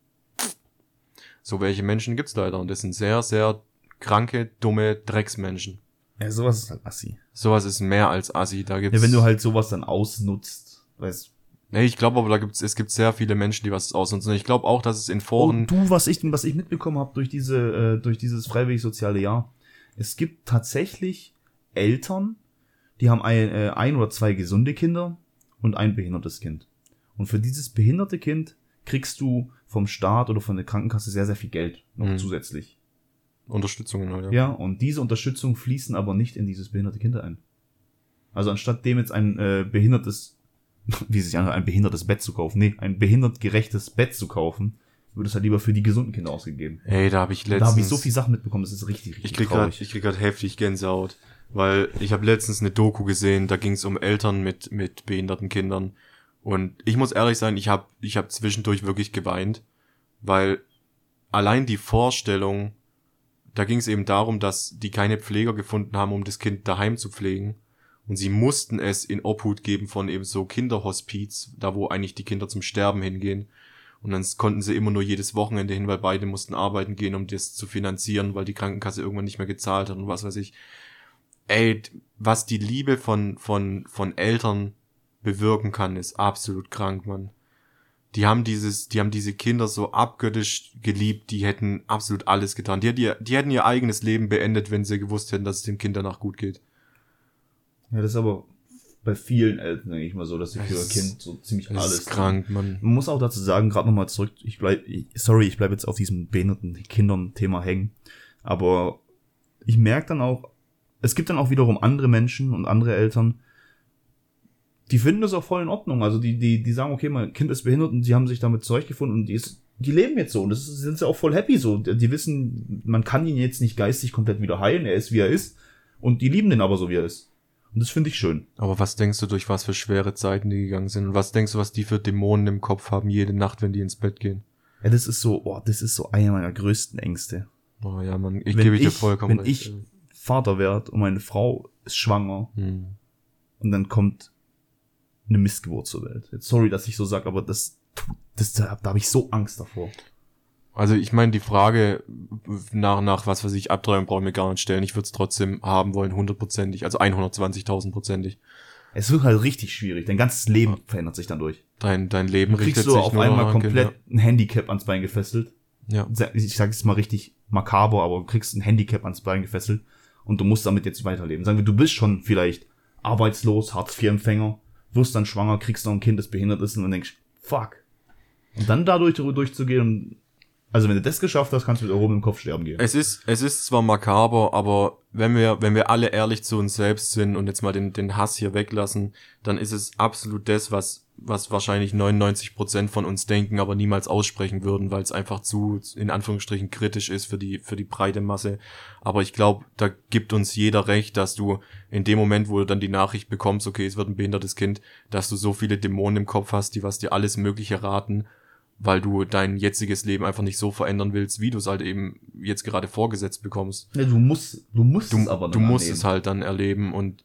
So welche Menschen gibt's leider und das sind sehr, sehr kranke, dumme Drecksmenschen. Ja, sowas ist halt assi. Sowas ist mehr als Assi. Da gibt's Ja, wenn du halt sowas dann ausnutzt, weißt Nee, ich glaube aber, da gibt's, es gibt sehr viele Menschen, die was ausnutzen. Ich glaube auch, dass es in Foren. Und du, was ich, was ich mitbekommen habe durch diese, äh, durch dieses freiwillig soziale Jahr, es gibt tatsächlich Eltern, die haben ein, äh, ein oder zwei gesunde Kinder und ein behindertes Kind. Und für dieses behinderte Kind kriegst du vom Staat oder von der Krankenkasse sehr, sehr viel Geld noch Mhm. zusätzlich. Unterstützungen halt, Ja, und diese Unterstützung fließen aber nicht in dieses behinderte Kind ein. Also anstatt dem jetzt ein äh, behindertes, <laughs> wie sich anhört, ein behindertes Bett zu kaufen, nee, ein behindert gerechtes Bett zu kaufen, wird es halt lieber für die gesunden Kinder ausgegeben. Ey, da habe ich letztens... Da habe ich so viel Sachen mitbekommen, das ist richtig, richtig Ich krieg grad, traurig. ich krieg grad heftig Gänsehaut, weil ich habe letztens eine Doku gesehen, da ging es um Eltern mit mit behinderten Kindern und ich muss ehrlich sein, ich habe ich hab zwischendurch wirklich geweint, weil allein die Vorstellung, da ging es eben darum, dass die keine Pfleger gefunden haben, um das Kind daheim zu pflegen und sie mussten es in Obhut geben von eben so Kinderhospiz, da wo eigentlich die Kinder zum Sterben hingehen. Und dann konnten sie immer nur jedes Wochenende hin, weil beide mussten arbeiten gehen, um das zu finanzieren, weil die Krankenkasse irgendwann nicht mehr gezahlt hat und was weiß ich. Ey, was die Liebe von, von, von Eltern bewirken kann, ist absolut krank, Mann. Die haben dieses, die haben diese Kinder so abgöttisch geliebt, die hätten absolut alles getan. Die, die, die hätten ihr eigenes Leben beendet, wenn sie gewusst hätten, dass es dem Kind danach gut geht. Ja, das ist aber bei vielen Eltern, denke ich mal so, dass sie für ihr Das Kind so ziemlich Das alles ist krank, Mann. Man muss auch dazu sagen, gerade nochmal zurück, ich bleib, ich, sorry, ich bleibe jetzt auf diesem behinderten Kindern-Thema hängen, aber ich merke dann auch, es gibt dann auch wiederum andere Menschen und andere Eltern, die finden das auch voll in Ordnung. Also die, die, die sagen, okay, mein Kind ist behindert und sie haben sich damit zurechtgefunden und die ist, die leben jetzt so und das sind sie auch voll happy so. Die wissen, man kann ihn jetzt nicht geistig komplett wieder heilen, er ist wie er ist und die lieben den aber so wie er ist. Und das finde ich schön. Aber was denkst du, durch was für schwere Zeiten die gegangen sind? Und was denkst du, was die für Dämonen im Kopf haben, jede Nacht, wenn die ins Bett gehen? Ja, das ist so, boah, das ist so einer meiner größten Ängste. Oh ja, Mann, ich Wenn gebe dir ich- vollkommen wenn recht. ich- Vater werd und meine Frau ist schwanger Hm. und dann kommt eine Missgeburt zur Welt. Jetzt sorry, dass ich so sag, aber das, das da, da habe ich so Angst davor. Also ich meine, die Frage nach, nach was weiß ich, Abtreibung brauchen wir gar nicht stellen. Ich würde es trotzdem haben wollen, hundertprozentig, also 120.000-prozentig. Es wird halt richtig schwierig. Dein ganzes Leben verändert sich dann durch. Dein, dein Leben kriegst richtet du sich auf einmal komplett ein Handicap ans Bein gefesselt. Ja. Ich sage es mal richtig makaber, aber du kriegst ein Handicap ans Bein gefesselt und du musst damit jetzt weiterleben. Sagen wir, du bist schon vielleicht arbeitslos, Hartz-IV-Empfänger, wirst dann schwanger, kriegst noch ein Kind, das behindert ist und dann denkst, fuck. Und dann dadurch durchzugehen also wenn du das geschafft hast, kannst du mit erhobenem im Kopf sterben gehen. Es ist, es ist zwar makaber, aber wenn wir, wenn wir alle ehrlich zu uns selbst sind und jetzt mal den, den Hass hier weglassen, dann ist es absolut das, was, was wahrscheinlich 99 Prozent von uns denken, aber niemals aussprechen würden, weil es einfach zu, in Anführungsstrichen, kritisch ist für die, für die breite Masse. Aber ich glaube, da gibt uns jeder recht, dass du in dem Moment, wo du dann die Nachricht bekommst, okay, es wird ein behindertes Kind, dass du so viele Dämonen im Kopf hast, die was dir alles Mögliche raten, weil du dein jetziges Leben einfach nicht so verändern willst, wie du es halt eben jetzt gerade vorgesetzt bekommst. Ja, du musst, du musst Du, es aber du musst annehmen. es halt dann erleben und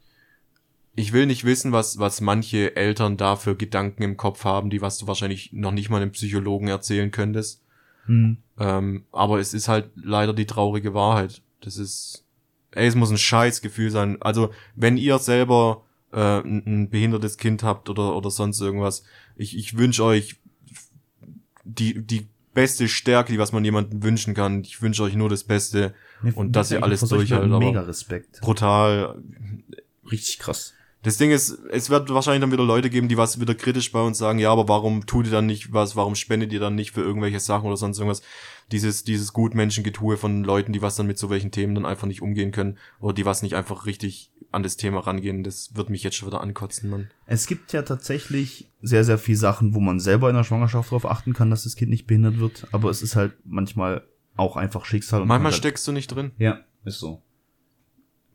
ich will nicht wissen, was, was manche Eltern da für Gedanken im Kopf haben, die was du wahrscheinlich noch nicht mal einem Psychologen erzählen könntest. Hm. Ähm, aber es ist halt leider die traurige Wahrheit. Das ist, ey, es muss ein Scheißgefühl sein. Also, wenn ihr selber äh, ein, ein behindertes Kind habt oder, oder sonst irgendwas, ich, ich wünsche euch die, die beste Stärke, die was man jemandem wünschen kann. Ich wünsche euch nur das Beste. Und dass ihr alles durchhaltet, Mega Respekt. Brutal. Richtig krass. Das Ding ist, es wird wahrscheinlich dann wieder Leute geben, die was wieder kritisch bei uns sagen, ja, aber warum tut ihr dann nicht was, warum spendet ihr dann nicht für irgendwelche Sachen oder sonst irgendwas? Dieses, dieses Gutmenschengetue von Leuten, die was dann mit so welchen Themen dann einfach nicht umgehen können oder die was nicht einfach richtig an das Thema rangehen, das wird mich jetzt schon wieder ankotzen, Mann. Es gibt ja tatsächlich sehr, sehr viel Sachen, wo man selber in der Schwangerschaft darauf achten kann, dass das Kind nicht behindert wird. Aber es ist halt manchmal auch einfach Schicksal. Und Manchmal man halt, steckst du nicht drin. Ja, ist so.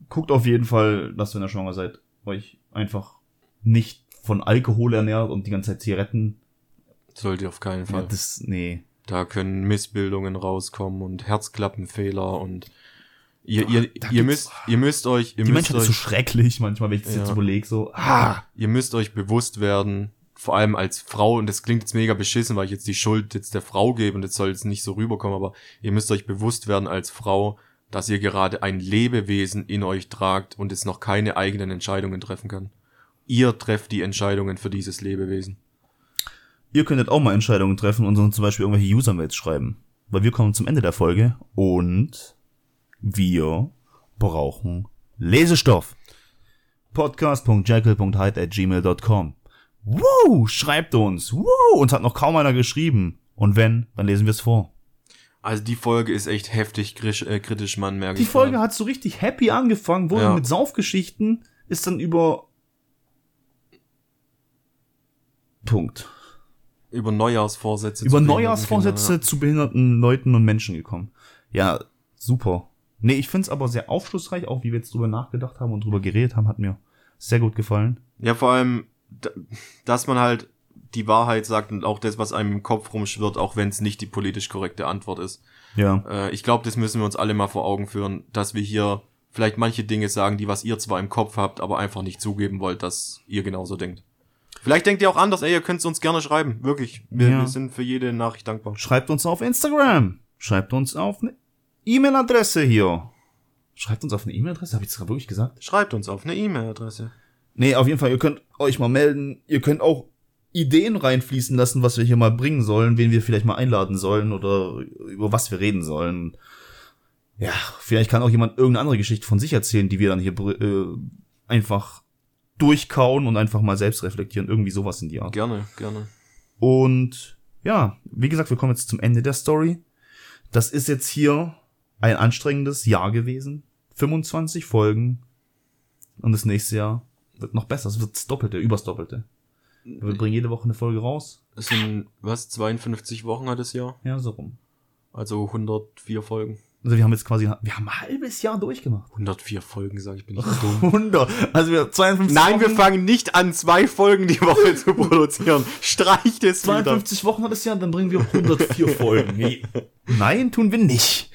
Guckt auf jeden Fall, dass wenn ihr schwanger seid, euch einfach nicht von Alkohol ernährt und die ganze Zeit Zigaretten. Sollte auf keinen Ja, Fall. das, nee. Da können Missbildungen rauskommen und Herzklappenfehler und ihr, ihr, da ihr müsst, ihr müsst euch, ihr Die müsst Menschheit ist so euch, schrecklich manchmal, wenn ich das Ja. jetzt überlege, so, ah, ihr müsst euch bewusst werden, vor allem als Frau, und das klingt jetzt mega beschissen, weil ich jetzt die Schuld jetzt der Frau gebe und jetzt soll es nicht so rüberkommen, aber ihr müsst euch bewusst werden als Frau, dass ihr gerade ein Lebewesen in euch tragt und es noch keine eigenen Entscheidungen treffen kann. Ihr trefft die Entscheidungen für dieses Lebewesen. Ihr könntet auch mal Entscheidungen treffen und uns zum Beispiel irgendwelche User-Mails schreiben. Weil wir kommen zum Ende der Folge und wir brauchen Lesestoff. Podcast.jackal.hyde at gmail.com Woo! Schreibt uns! Woo! Uns hat noch kaum einer geschrieben. Und wenn, dann lesen wir es vor. Also die Folge ist echt heftig krisch, äh, kritisch, man merke Die Folge hat so richtig happy angefangen, wurde Ja. mit Saufgeschichten, ist dann über Punkt. über Neujahrsvorsätze. Über zu Neujahrsvorsätze Kindern, zu behinderten Leuten und Menschen gekommen. Ja, super. Nee, ich find's aber sehr aufschlussreich, auch wie wir jetzt drüber nachgedacht haben und drüber geredet haben, hat mir sehr gut gefallen. Ja. ja, vor allem, dass man halt die Wahrheit sagt und auch das, was einem im Kopf rumschwirrt, auch wenn es nicht die politisch korrekte Antwort ist. Ja. Äh, ich glaube, das müssen wir uns alle mal vor Augen führen, dass wir hier vielleicht manche Dinge sagen, die was ihr zwar im Kopf habt, aber einfach nicht zugeben wollt, dass ihr genauso denkt. Vielleicht denkt ihr auch anders, ey, ihr könnt es uns gerne schreiben, wirklich. Wir, Ja. wir sind für jede Nachricht dankbar. Schreibt uns auf Instagram. Schreibt uns auf eine E-Mail-Adresse hier. Schreibt uns auf eine E-Mail-Adresse? Habe ich das gerade wirklich gesagt? Schreibt uns auf eine E-Mail-Adresse. Nee, auf jeden Fall, ihr könnt euch mal melden. Ihr könnt auch Ideen reinfließen lassen, was wir hier mal bringen sollen, wen wir vielleicht mal einladen sollen oder über was wir reden sollen. Ja, vielleicht kann auch jemand irgendeine andere Geschichte von sich erzählen, die wir dann hier äh, einfach durchkauen und einfach mal selbst reflektieren. Irgendwie sowas in die Art. Gerne, gerne. Und ja, wie gesagt, wir kommen jetzt zum Ende der Story. Das ist jetzt hier ein anstrengendes Jahr gewesen. 25 Folgen. Und das nächste Jahr wird noch besser. Es wird das Doppelte, übers Doppelte. Wir bringen jede Woche eine Folge raus. Es sind, was, 52 Wochen hat das Jahr? Ja, so rum. Also 104 Folgen. Also wir haben jetzt quasi, wir haben ein halbes Jahr durchgemacht. 104 Folgen, sag ich, bin ich <laughs> dumm. 100. Also wir 52 Nein, wir Wochen, fangen nicht an, zwei Folgen die Woche zu produzieren. Streich das wieder. 52 Wochen hat es ja, dann bringen wir 104 <laughs> Folgen. Nein, tun wir nicht.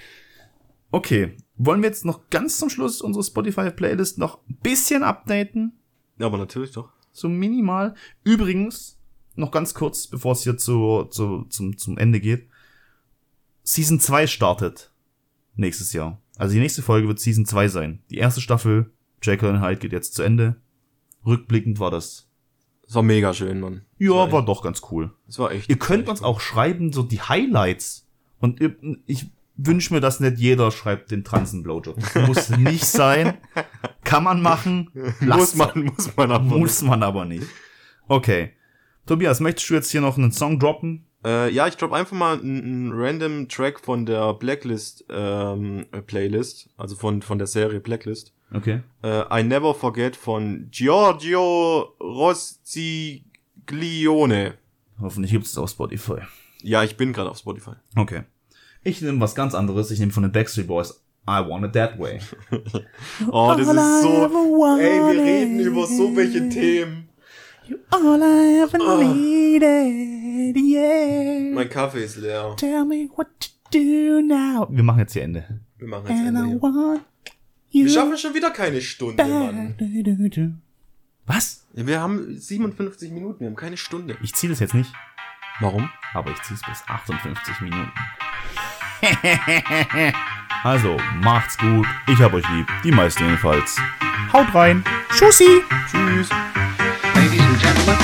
Okay, wollen wir jetzt noch ganz zum Schluss unsere Spotify-Playlist noch ein bisschen updaten? Ja, aber natürlich doch. So minimal. Übrigens, noch ganz kurz, bevor es hier zu, zu, zum, zum Ende geht. Season 2 startet nächstes Jahr. Also die nächste Folge wird Season 2 sein. Die erste Staffel, Jekyll and Hyde, geht jetzt zu Ende. Rückblickend war das. Das war mega schön, Mann. Ja, war echt- doch ganz cool. Das war echt. Ihr könnt uns cool. auch schreiben, so die Highlights. Und ich wünsche mir, dass nicht jeder schreibt den Transen-Blowjob. Das Muss nicht <laughs> sein. Kann man machen. <laughs> Muss man, muss man aber. Muss man aber nicht. Okay. Tobias, möchtest du jetzt hier noch einen Song droppen? Äh, ja, ich drop einfach mal einen, einen random Track von der Blacklist ähm, äh, Playlist, also von von der Serie Blacklist. Okay. Äh, I Never Forget von Giorgio Rostiglione. Hoffentlich gibt's es auf Spotify. Ja, ich bin gerade auf Spotify. Okay. Ich nehme was ganz anderes. Ich nehme von den Backstreet Boys I Want It That Way. <laughs> Oh, das ist so. Ey, wir reden über so welche Themen. All I ever Oh. needed, yeah. Mein Kaffee ist leer. Tell me what to do now. Wir machen jetzt hier Ende. Wir machen jetzt And Ende I hier. want you Wir schaffen schon wieder keine Stunde, Mann. Was? Wir haben 57 Minuten, wir haben keine Stunde. Ich ziehe das jetzt nicht, Warum? aber ich ziehe es bis 58 Minuten. <laughs> also, macht's gut. Ich hab euch lieb. Die meisten jedenfalls. Haut rein. Tschüssi. Tschüss. Ladies and gentlemen,